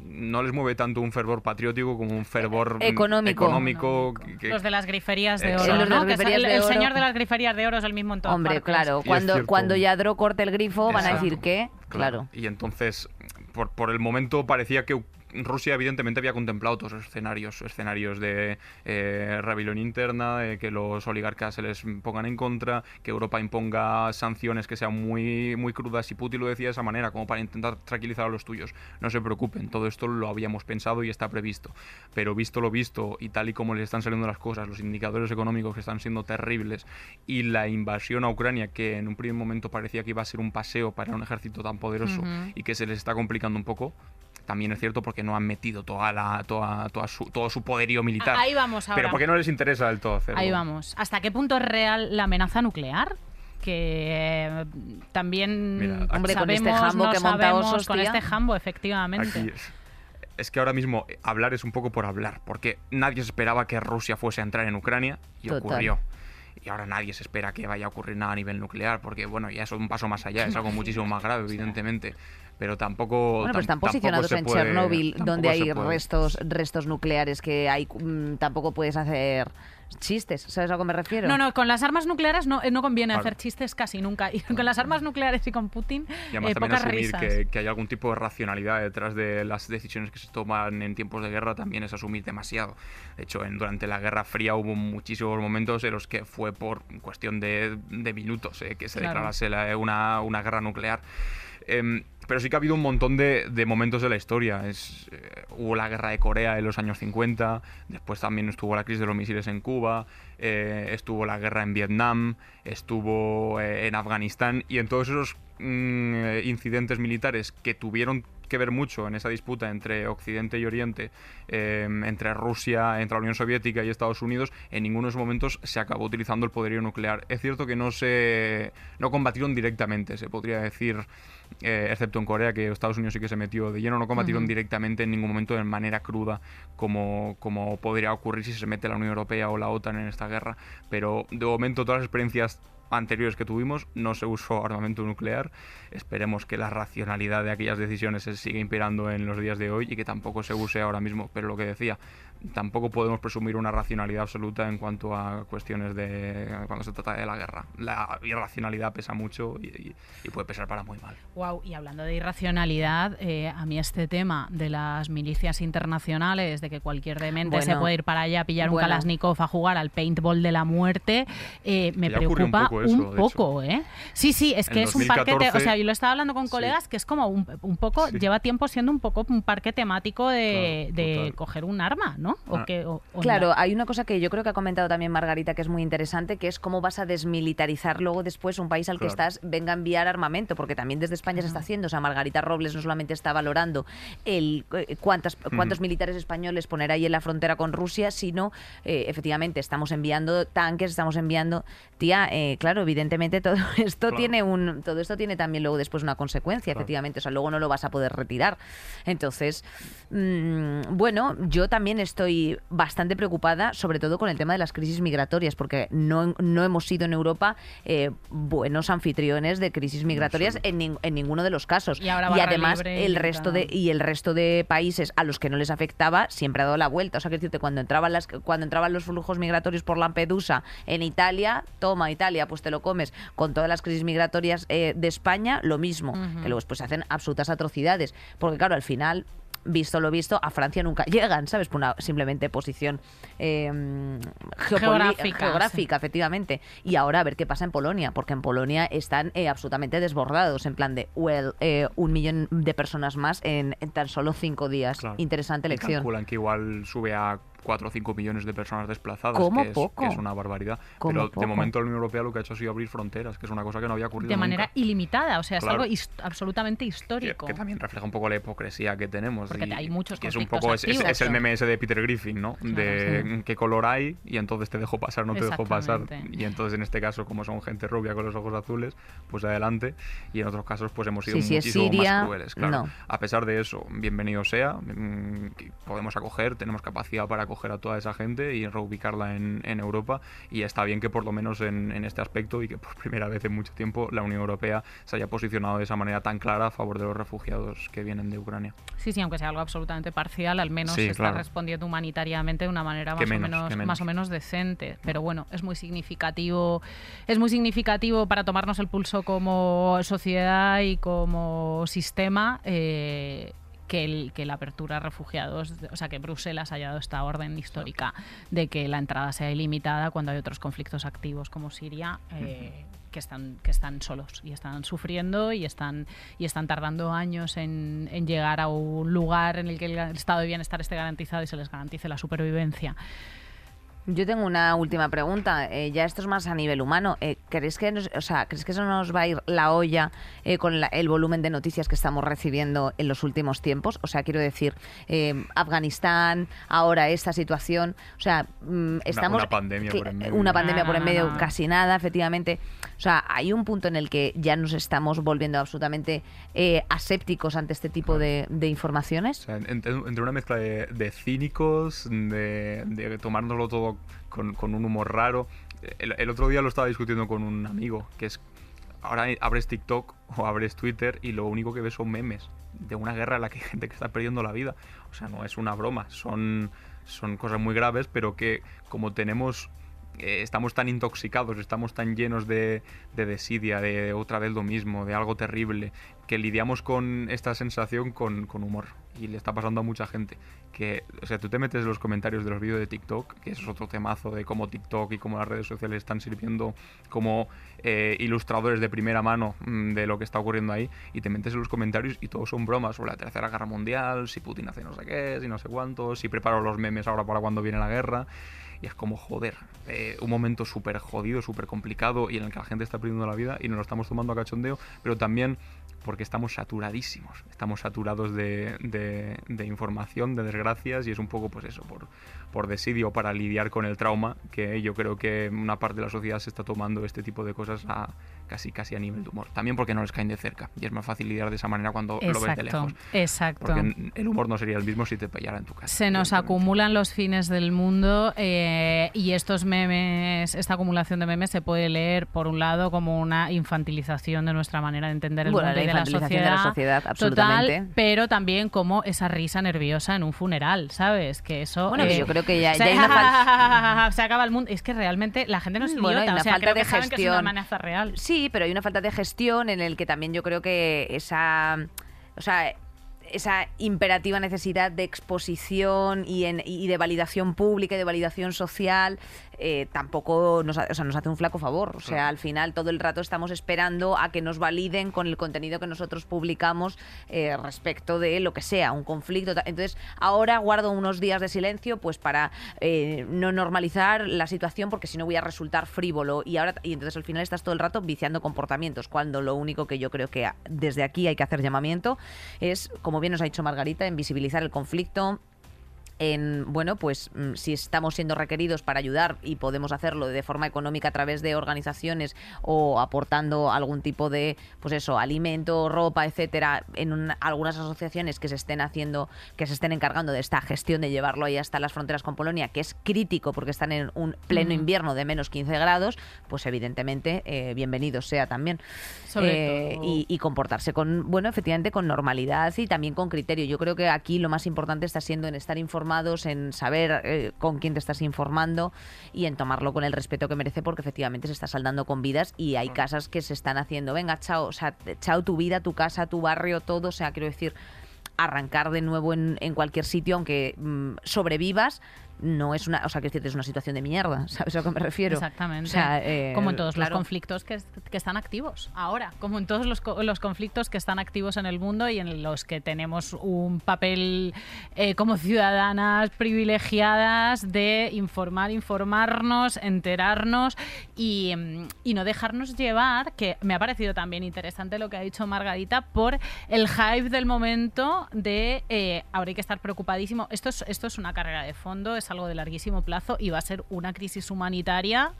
no les mueve tanto un fervor patriótico como un fervor económico. los de las griferías de oro. el, señor de las griferías de oro es el mismo en Hombre, claro, cuando, cuando Yadro corte el grifo van a decir que, claro. Y entonces, por, por el momento parecía que Rusia evidentemente había contemplado otros escenarios, escenarios de eh, rebelión interna, de que los oligarcas se les pongan en contra, que Europa imponga sanciones que sean muy, muy crudas y Putin lo decía de esa manera, como para intentar tranquilizar a los tuyos. No se preocupen, todo esto lo habíamos pensado y está previsto. Pero visto lo visto y tal y como le están saliendo las cosas, los indicadores económicos que están siendo terribles y la invasión a Ucrania, que en un primer momento parecía que iba a ser un paseo para un ejército tan poderoso y que se les está complicando un poco, también es cierto porque no han metido toda la, toda, toda su, todo su poderío militar. Ahí vamos ahora. Pero porque no les interesa del todo hacerlo. Ahí vamos. ¿Hasta qué punto es real la amenaza nuclear? que eh, también Mira, Hombre, con este sabemos, jambo no que sabemos, Osos, con este jambo efectivamente Aquí es, es que ahora mismo eh, hablar es un poco por hablar, porque nadie se esperaba que Rusia fuese a entrar en Ucrania y Total. ocurrió. Y ahora nadie se espera que vaya a ocurrir nada a nivel nuclear, porque bueno, ya es un paso más allá, es algo muchísimo más grave, evidentemente. Pero tampoco. Bueno, pero tam- están posicionados en puede- Chernóbil, donde hay restos, restos nucleares que hay, mm, tampoco puedes hacer chistes, ¿sabes a lo que me refiero? No, no, con las armas nucleares no, eh, no conviene Claro. hacer chistes casi nunca. Y con las armas nucleares y con Putin, Y además eh, también pocas asumir risas. que, que hay algún tipo de racionalidad detrás de las decisiones que se toman en tiempos de guerra también es asumir demasiado. De hecho, en, durante la Guerra Fría hubo muchísimos momentos en los que fue por cuestión de, de minutos eh, que se Claro. declarase la- una, una guerra nuclear. Pero sí que ha habido un montón de, de momentos de la historia. Es, eh, hubo la guerra de Corea en los años 50, después también estuvo la crisis de los misiles en Cuba, eh, estuvo la guerra en Vietnam, estuvo eh, en Afganistán y en todos esos mm, incidentes militares que tuvieron que ver mucho en esa disputa entre Occidente y Oriente, eh, entre Rusia, entre la Unión Soviética y Estados Unidos, en ninguno de esos momentos se acabó utilizando el poderío nuclear. Es cierto que no se no combatieron directamente, se podría decir, eh, excepto en Corea, que Estados Unidos sí que se metió de lleno, no combatieron directamente en ningún momento de manera cruda, como, como podría ocurrir si se mete la Unión Europea o la OTAN en esta guerra. Pero de momento todas las experiencias anteriores que tuvimos no se usó armamento nuclear. Esperemos que la racionalidad de aquellas decisiones se siga imperando en los días de hoy y que tampoco se use ahora mismo. Pero lo que decía, tampoco podemos presumir una racionalidad absoluta en cuanto a cuestiones de cuando se trata de la guerra. La irracionalidad pesa mucho y, y- y puede pesar para muy mal. Wow, y hablando de irracionalidad, eh, a mí este tema de las milicias internacionales, de que cualquier demente se puede ir para allá a pillar Bueno. un Kalashnikov a jugar al paintball de la muerte, eh, me un preocupa poco eso, un poco, ¿eh? Sí, sí, es En que es un parque, o 2014, sea, yo lo estaba hablando con sí. colegas, que es como un, un poco, Sí. lleva tiempo siendo un poco un parque temático de, Claro, de coger un arma, ¿no? O Ah. que, o- o Claro, no. hay una cosa que yo creo que ha comentado también Margarita que es muy interesante, que es cómo vas a desmilitarizar luego después un país al que estás venga a enviar armamento, porque también desde España se está haciendo. O sea, Margarita Robles no solamente está valorando el eh, cuántas, cuántos militares españoles poner ahí en la frontera con Rusia, sino eh, efectivamente estamos enviando tanques, estamos enviando. Tía, eh, claro, evidentemente todo esto Claro. tiene un, todo esto tiene también luego después una consecuencia, Claro. efectivamente. O sea, luego no lo vas a poder retirar. Entonces, mm, bueno, yo también estoy bastante preocupada, sobre todo con el tema de las crisis migratorias, porque no, no hemos sido en Europa eh, buenos anfitriones de crisis migratorias en, nin- en ninguno de los casos. Y ahora además, el resto de y el resto de países a los que no les afectaba siempre ha dado la vuelta. O sea, que decirte, cuando entraban las cuando entraban los flujos migratorios por Lampedusa en Italia, toma Italia, pues te lo comes. Con todas las crisis migratorias eh, de España, lo mismo. Que luego se hacen absolutas atrocidades. Porque claro, al final visto lo visto, a Francia nunca llegan, ¿sabes? Por una simplemente posición eh, Geográfica, geográfica, efectivamente. Y ahora a ver qué pasa en Polonia, porque en Polonia están eh, absolutamente desbordados, en plan de, well, eh, un millón de personas más en, en tan solo cinco días. Claro. Interesante Y elección. calculan que igual sube a 4 o 5 millones de personas desplazadas, ¿Cómo que, es, poco? que es una barbaridad. ¿Cómo Pero poco? de momento la Unión Europea lo que ha hecho ha sido abrir fronteras, que es una cosa que no había ocurrido de manera nunca. ilimitada, o sea, es Claro. algo absolutamente Que, histórico. que también refleja un poco la hipocresía que tenemos. Porque y- hay muchos que es un poco es, es- activos. es el meme ese de Peter Griffin, ¿no? de sí. qué color hay y entonces te dejo pasar, no te dejo pasar. Y entonces en este caso, como son gente rubia con los ojos azules, pues adelante. Y en otros casos, pues hemos sido Sí, si es muchísimo Siria, más crueles. Claro. no. A pesar de eso, bienvenido sea. mm, que podemos acoger, tenemos capacidad para acoger a toda esa gente y reubicarla en, en Europa. Y está bien que por lo menos en, en este aspecto y que por primera vez en mucho tiempo la Unión Europea se haya posicionado de esa manera tan clara a favor de los refugiados que vienen de Ucrania. Sí, sí, aunque sea algo absolutamente parcial, al menos Sí, se está claro. respondiendo humanitariamente de una manera más, o menos, menos, que menos. más o menos decente. Pero bueno, es muy significativo, es muy significativo para tomarnos el pulso como sociedad y como sistema. eh, que, el, que la apertura a refugiados, o sea, que Bruselas haya dado esta orden histórica de que la entrada sea ilimitada cuando hay otros conflictos activos como Siria. Eh, que están, que están solos y están sufriendo y están, y están tardando años en, en llegar a un lugar en el que el estado de bienestar esté garantizado y se les garantice la supervivencia. Yo tengo una última pregunta. Eh, ya esto es más a nivel humano. Eh, ¿crees, que nos- o sea, ¿Crees que eso nos va a ir la olla eh, con la- el volumen de noticias que estamos recibiendo en los últimos tiempos? O sea, quiero decir, eh, Afganistán, ahora esta situación. O sea, mm, estamos. una pandemia por en medio. Una pandemia por en medio, casi nada, efectivamente. O sea, hay un punto en el que ya nos estamos volviendo absolutamente eh, asépticos ante este tipo de, informaciones. entre, una mezcla de, cínicos, de, tomárnoslo todo con, un humor raro. El, el otro día lo estaba discutiendo con un amigo, que es, ahora abres TikTok o abres Twitter y lo único que ves son memes de una guerra en la que hay gente que está perdiendo la vida. O sea, no es una broma, son, son cosas muy graves, pero que como tenemos... estamos tan intoxicados, estamos tan llenos de, de desidia, de otra vez lo mismo, de algo terrible, que lidiamos con esta sensación con, humor. Y le está pasando a mucha gente. Que, o sea, tú te metes en los comentarios de los vídeos de TikTok, que es otro temazo de cómo TikTok y cómo las redes sociales están sirviendo como eh, ilustradores de primera mano mm, de lo que está ocurriendo ahí. Y te metes en los comentarios y todos son bromas sobre la Tercera Guerra Mundial, si Putin hace no sé qué, si no sé cuánto, si preparo los memes ahora para cuando viene la guerra. Y es como, joder, eh, un momento súper jodido, súper complicado y en el que la gente está perdiendo la vida y nos lo estamos tomando a cachondeo, pero también porque estamos saturadísimos, estamos saturados de, de- de información, de desgracias y es un poco pues eso, por, por desidio para lidiar con el trauma, que yo creo que una parte de la sociedad se está tomando este tipo de cosas a casi casi a nivel de humor. También porque no les caen de cerca y es más fácil lidiar de esa manera cuando lo ves de lejos. exacto. Porque el humor no sería el mismo si te pillara en tu casa. Se nos acumulan los fines del mundo eh, y estos memes, esta acumulación de memes se puede leer por un lado como una infantilización de nuestra manera de entender el Bueno, mundo la y de la infantilización sociedad, de la sociedad, absolutamente. total, pero también como esa risa nerviosa en un funeral, ¿sabes? Que eso Bueno, yo creo que ya- se, ya hay una fal- se acaba el mundo. Es que realmente la gente no es Bueno, hay idiota, una o sea, falta creo de que saben que es una gestión. amenaza real. Sí, pero hay una falta de gestión en el que también yo creo que esa, o sea, esa imperativa necesidad de exposición y, en- y de validación pública y de validación social eh, tampoco nos, ha- o sea, nos hace un flaco favor. O sea, al final todo el rato estamos esperando a que nos validen con el contenido que nosotros publicamos eh, respecto de lo que sea, un conflicto. Entonces, ahora guardo unos días de silencio pues para eh, no normalizar la situación porque si no voy a resultar frívolo y ahora y entonces al final estás todo el rato viciando comportamientos cuando lo único que yo creo que desde aquí hay que hacer llamamiento es como bien nos ha dicho Margarita en visibilizar el conflicto en, bueno, pues mm, si estamos siendo requeridos para ayudar y podemos hacerlo de forma económica a través de organizaciones o aportando algún tipo de, pues eso, alimento, ropa, etcétera, en un- algunas asociaciones que se estén haciendo, que se estén encargando de esta gestión de llevarlo ahí hasta las fronteras con Polonia, que es crítico porque están en un pleno invierno de menos 15 grados, pues evidentemente eh, bienvenido sea también. Sobre Eh, todo- y, y comportarse con, bueno, efectivamente con normalidad y también con criterio. Yo creo que aquí lo más importante está siendo en estar informados, en saber eh, con quién te estás informando y en tomarlo con el respeto que merece porque efectivamente se está saldando con vidas y hay casas que se están haciendo, venga, chao, o sea, chao tu vida, tu casa, tu barrio, todo, o sea, quiero decir, arrancar de nuevo en, en cualquier sitio, aunque mm, sobrevivas, no es una, o sea, que es una situación de mierda, ¿sabes a lo que me refiero? Exactamente. O sea, eh, como en todos claro. los conflictos que, que están activos ahora, como en todos los, los conflictos que están activos en el mundo y en los que tenemos un papel eh, como ciudadanas privilegiadas de informar, informarnos, enterarnos y, mm, y no dejarnos llevar, que me ha parecido también interesante lo que ha dicho Margarita, por el hype del momento de eh, ahora hay que estar preocupadísimo. Esto es, esto es una carrera de fondo, es algo de larguísimo plazo y va a ser una crisis humanitaria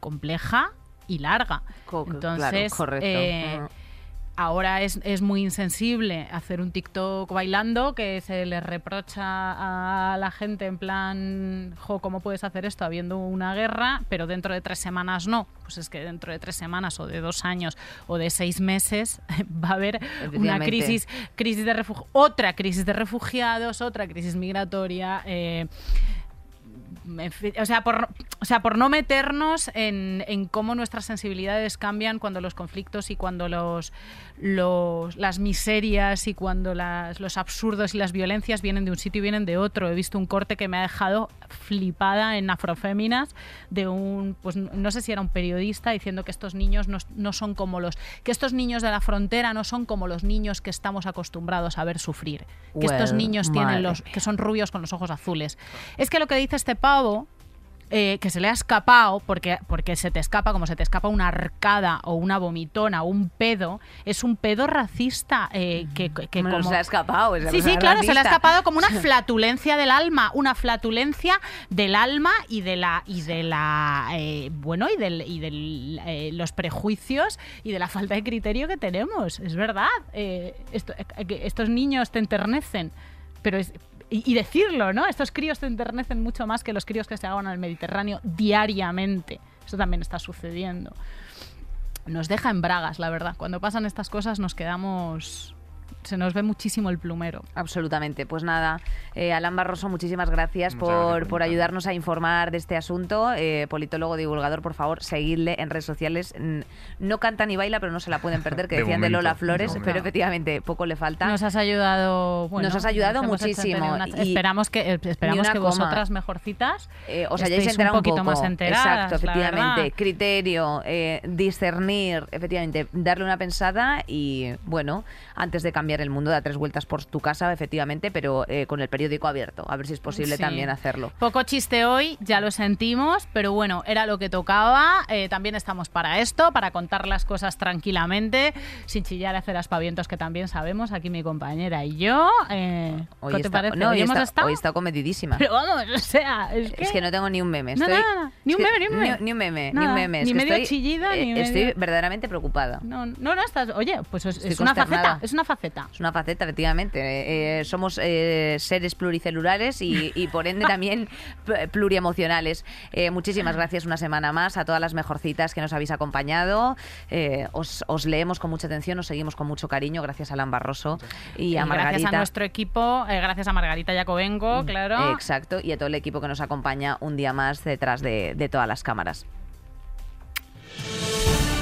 compleja y larga. Co- claro, Entonces, correcto. eh, Ujú. ahora es, es muy insensible hacer un TikTok bailando que se le reprocha a la gente en plan, jo, ¿cómo puedes hacer esto habiendo una guerra? Pero dentro de tres semanas no. Pues es que dentro de tres semanas o de dos años o de seis meses va a haber una crisis, crisis de otra crisis de refugiados, otra crisis migratoria. eh, o, sea, por, o sea, por no meternos en, en, cómo nuestras sensibilidades cambian cuando los conflictos y cuando los, los las miserias y cuando las, los absurdos y las violencias vienen de un sitio y vienen de otro. He visto un corte que me ha dejado flipada en Afroféminas de un, pues no sé si era un periodista diciendo que estos niños no, no son como los, que estos niños de la frontera no son como los niños que estamos acostumbrados a ver sufrir. Que estos niños tienen los, que son rubios con los ojos azules. Es que lo que dice este pavo eh, que se le ha escapado, porque, porque se te escapa como se te escapa una arcada o una vomitona o un pedo, es un pedo racista. Eh, que, que como... se ha escapado. sí, sí, claro, se le ha escapado como una flatulencia del alma, una flatulencia del alma y de la y de la eh, bueno y del y de los prejuicios y de la falta de criterio que tenemos. Es verdad, estos niños te enternecen, pero es, y, decirlo, ¿no? Estos críos te enternecen mucho más que los críos que se en el Mediterráneo diariamente. Eso también está sucediendo. Nos deja en bragas, la verdad. Cuando pasan estas cosas nos quedamos se nos ve muchísimo el plumero. Absolutamente. Pues nada, eh, Alan Barroso, muchísimas gracias por, por, ayudarnos a informar de este asunto. Eh, politólogo, divulgador, por favor, seguidle en redes sociales. No canta ni baila, pero no se la pueden perder, que decían de Lola Flores, pero efectivamente poco le falta. Nos has ayudado, nos has ayudado muchísimo. y esperamos que, eh, esperamos que vosotras mejorcitas eh, os hayáis enterado un, poco. más enteradas. Exacto, efectivamente. Criterio, discernir, efectivamente, darle una pensada y, bueno, antes de cambiar el mundo, da tres vueltas por tu casa, efectivamente, pero eh, con el periódico abierto. A ver si es posible también hacerlo. Poco chiste hoy, ya lo sentimos, pero bueno, era lo que tocaba. Eh, también estamos para esto, para contar las cosas tranquilamente, sin chillar hacer aspavientos que también sabemos, aquí mi compañera y yo. Eh, hoy ¿Qué te parece? hoy, está, estado? hoy está comedidísima. Pero vamos, o sea, es que, no tengo ni un meme. Estoy, ni un meme, ni un meme. Ni, un meme, ni un meme. Ni medio chillida, ni medio... Estoy verdaderamente preocupada. No, no, no estás... Oye, pues es, una faceta, es una faceta. Es una faceta, efectivamente. Eh, somos eh, seres pluricelulares y, por ende también pluriemocionales. Eh, muchísimas gracias una semana más a todas las mejorcitas que nos habéis acompañado. Os, leemos con mucha atención, os seguimos con mucho cariño. Gracias a Alan Barroso y a Margarita. Gracias a nuestro equipo, gracias a Margarita Yacobengo, mm, claro. Exacto, y a todo el equipo que nos acompaña un día más detrás de, de todas las cámaras.